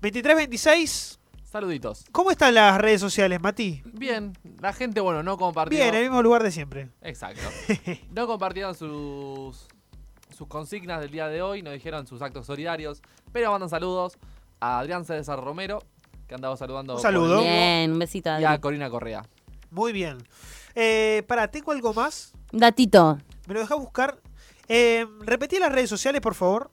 23-26, Saluditos. ¿cómo están las redes sociales, Mati? Bien, la gente, bueno, no compartió. Bien, en el mismo lugar de siempre. Exacto. No compartieron sus, sus consignas del día de hoy, no dijeron sus actos solidarios, pero mandan saludos a Adrián César Romero, que andaba saludando. Un saludo. Bien, un besito a Y a Adri. Corina Correa. Muy bien. Eh, para, tengo algo más. Datito. Me lo dejas buscar. Eh, repetí las redes sociales, por favor.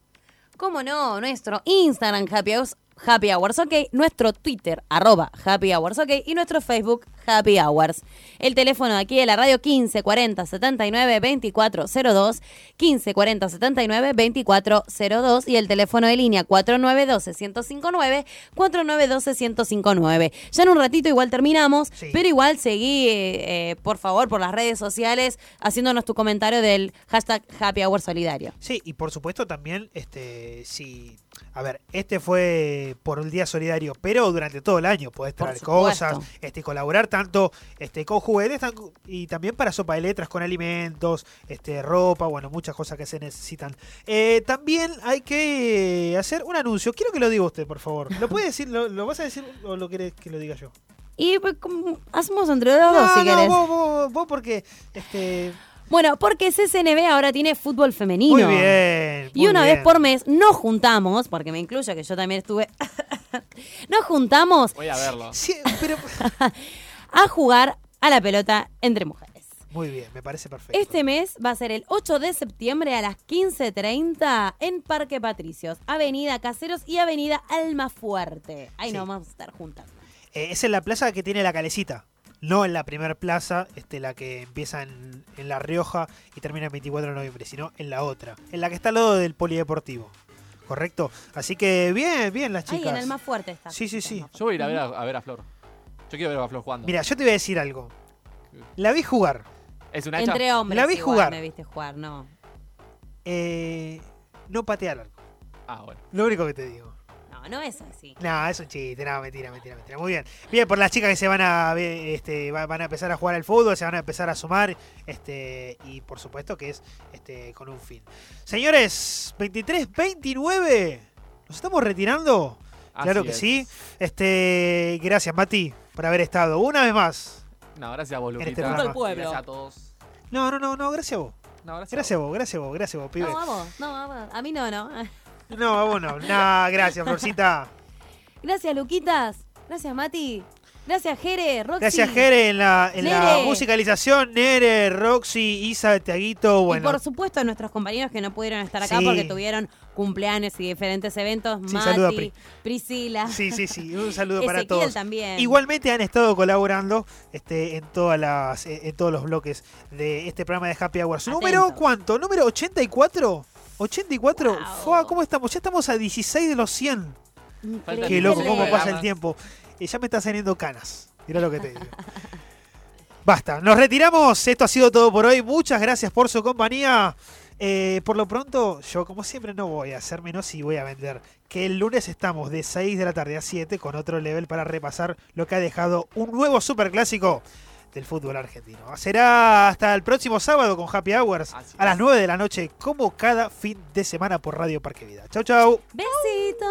¿Cómo no? Nuestro Instagram Happy Hours, Happy Hours OK, nuestro Twitter arroba Happy Hours OK y nuestro Facebook Happy Hours. El teléfono de aquí de la radio 15 40 79 24 02, 15 40 79 24 02 y el teléfono de línea 4912 1059 4912 1059. Ya en un ratito igual terminamos, Sí. pero igual seguí, eh, eh, por favor, por las redes sociales haciéndonos tu comentario del hashtag Happy Hour Solidario. Sí, y por supuesto también, este, si, a ver, este fue por el Día Solidario, pero durante todo el año podés traer cosas, este, colaborar tanto este, con juguetes tan- y también para sopa de letras, con alimentos, este, ropa, bueno, muchas cosas que se necesitan. Eh, también hay que hacer un anuncio. Quiero que lo diga usted, por favor. ¿Lo puede decir? ¿Lo, lo vas a decir o lo querés que lo diga yo? Y pues, hacemos entre los dos si no, querés. vos, vos, vos porque, este, Bueno, porque CCNB ahora tiene fútbol femenino. muy bien. Y una bien. vez por mes nos juntamos, porque me incluyo que yo también estuve, nos juntamos Voy a verlo. Sí, pero, a jugar a la pelota entre mujeres. muy bien, me parece perfecto. Este mes va a ser el 8 de septiembre a las 15.30 en Parque Patricios, Avenida Caseros y Avenida Almafuerte. Ahí Sí. nos vamos a estar juntando. Eh, es en la plaza que tiene la calecita. No en la primera plaza, este, la que empieza en, en La Rioja y termina el 24 de noviembre, sino en la otra. En la que está al lado del polideportivo. ¿Correcto? Así que bien, bien las Ahí chicas. en Almafuerte está. Sí, sí, sí. Yo voy a ir a ver a, a ver a Flor. Yo quiero ver a Flor jugando. Mira, yo te voy a decir algo. La vi jugar. ¿Es una hacha? Entre hombres La vi igual jugar. me viste jugar, no. Eh, no patea al arco. Ah, bueno. Lo único que te digo. No, no es así. No, es un chiste, no, mentira, mentira, mentira. Muy bien. Bien, por las chicas que se van a este, va- van a empezar a jugar al fútbol, se van a empezar a sumar, este, y por supuesto que es este, con un fin. Señores, 23, 29. ¿Nos estamos retirando? claro Así que es. sí. Este, gracias, Mati, por haber estado. Una vez más. No, gracias a vos, este el pueblo. Gracias a todos. No, no, no, no, gracias a vos. No, gracias, Gracias a vos, gracias a vos, gracias a vos, pibe. No, vamos, no, vamos. A mí no, no. No, a vos no. Nah, gracias, Florcita. Gracias, Luquitas. Gracias, Mati. Gracias, Jere, Roxy. Gracias, Jere, en la, en la musicalización. Nere, Roxy, Isa, Tiaguito. Y Bueno, por supuesto a nuestros compañeros que no pudieron estar acá Sí. porque tuvieron cumpleaños y diferentes eventos. Sí, Mati, saludo a Pri. Priscila. Sí, sí, sí. Un saludo para todos. también. Igualmente han estado colaborando este, en todas las, eh, en todos los bloques de este programa de Happy Hours. ¿Número cuánto? ¿Número 84? ¿84? Wow. Fua, ¿Cómo estamos? Ya estamos a 16 de los 100. Increíble. Qué loco, cómo pasa el tiempo. Y ya me está saliendo canas. Mira lo que te digo. Basta, nos retiramos. Esto ha sido todo por hoy. Muchas gracias por su compañía. Eh, por lo pronto, yo como siempre no voy a hacer menos y voy a vender. Que el lunes estamos de 6 de la tarde a 7 con otro level para repasar lo que ha dejado un nuevo superclásico del fútbol argentino. Será hasta el próximo sábado con Happy Hours Así a las es. 9 de la noche, como cada fin de semana por Radio Parque Vida. Chau, chau. Besito.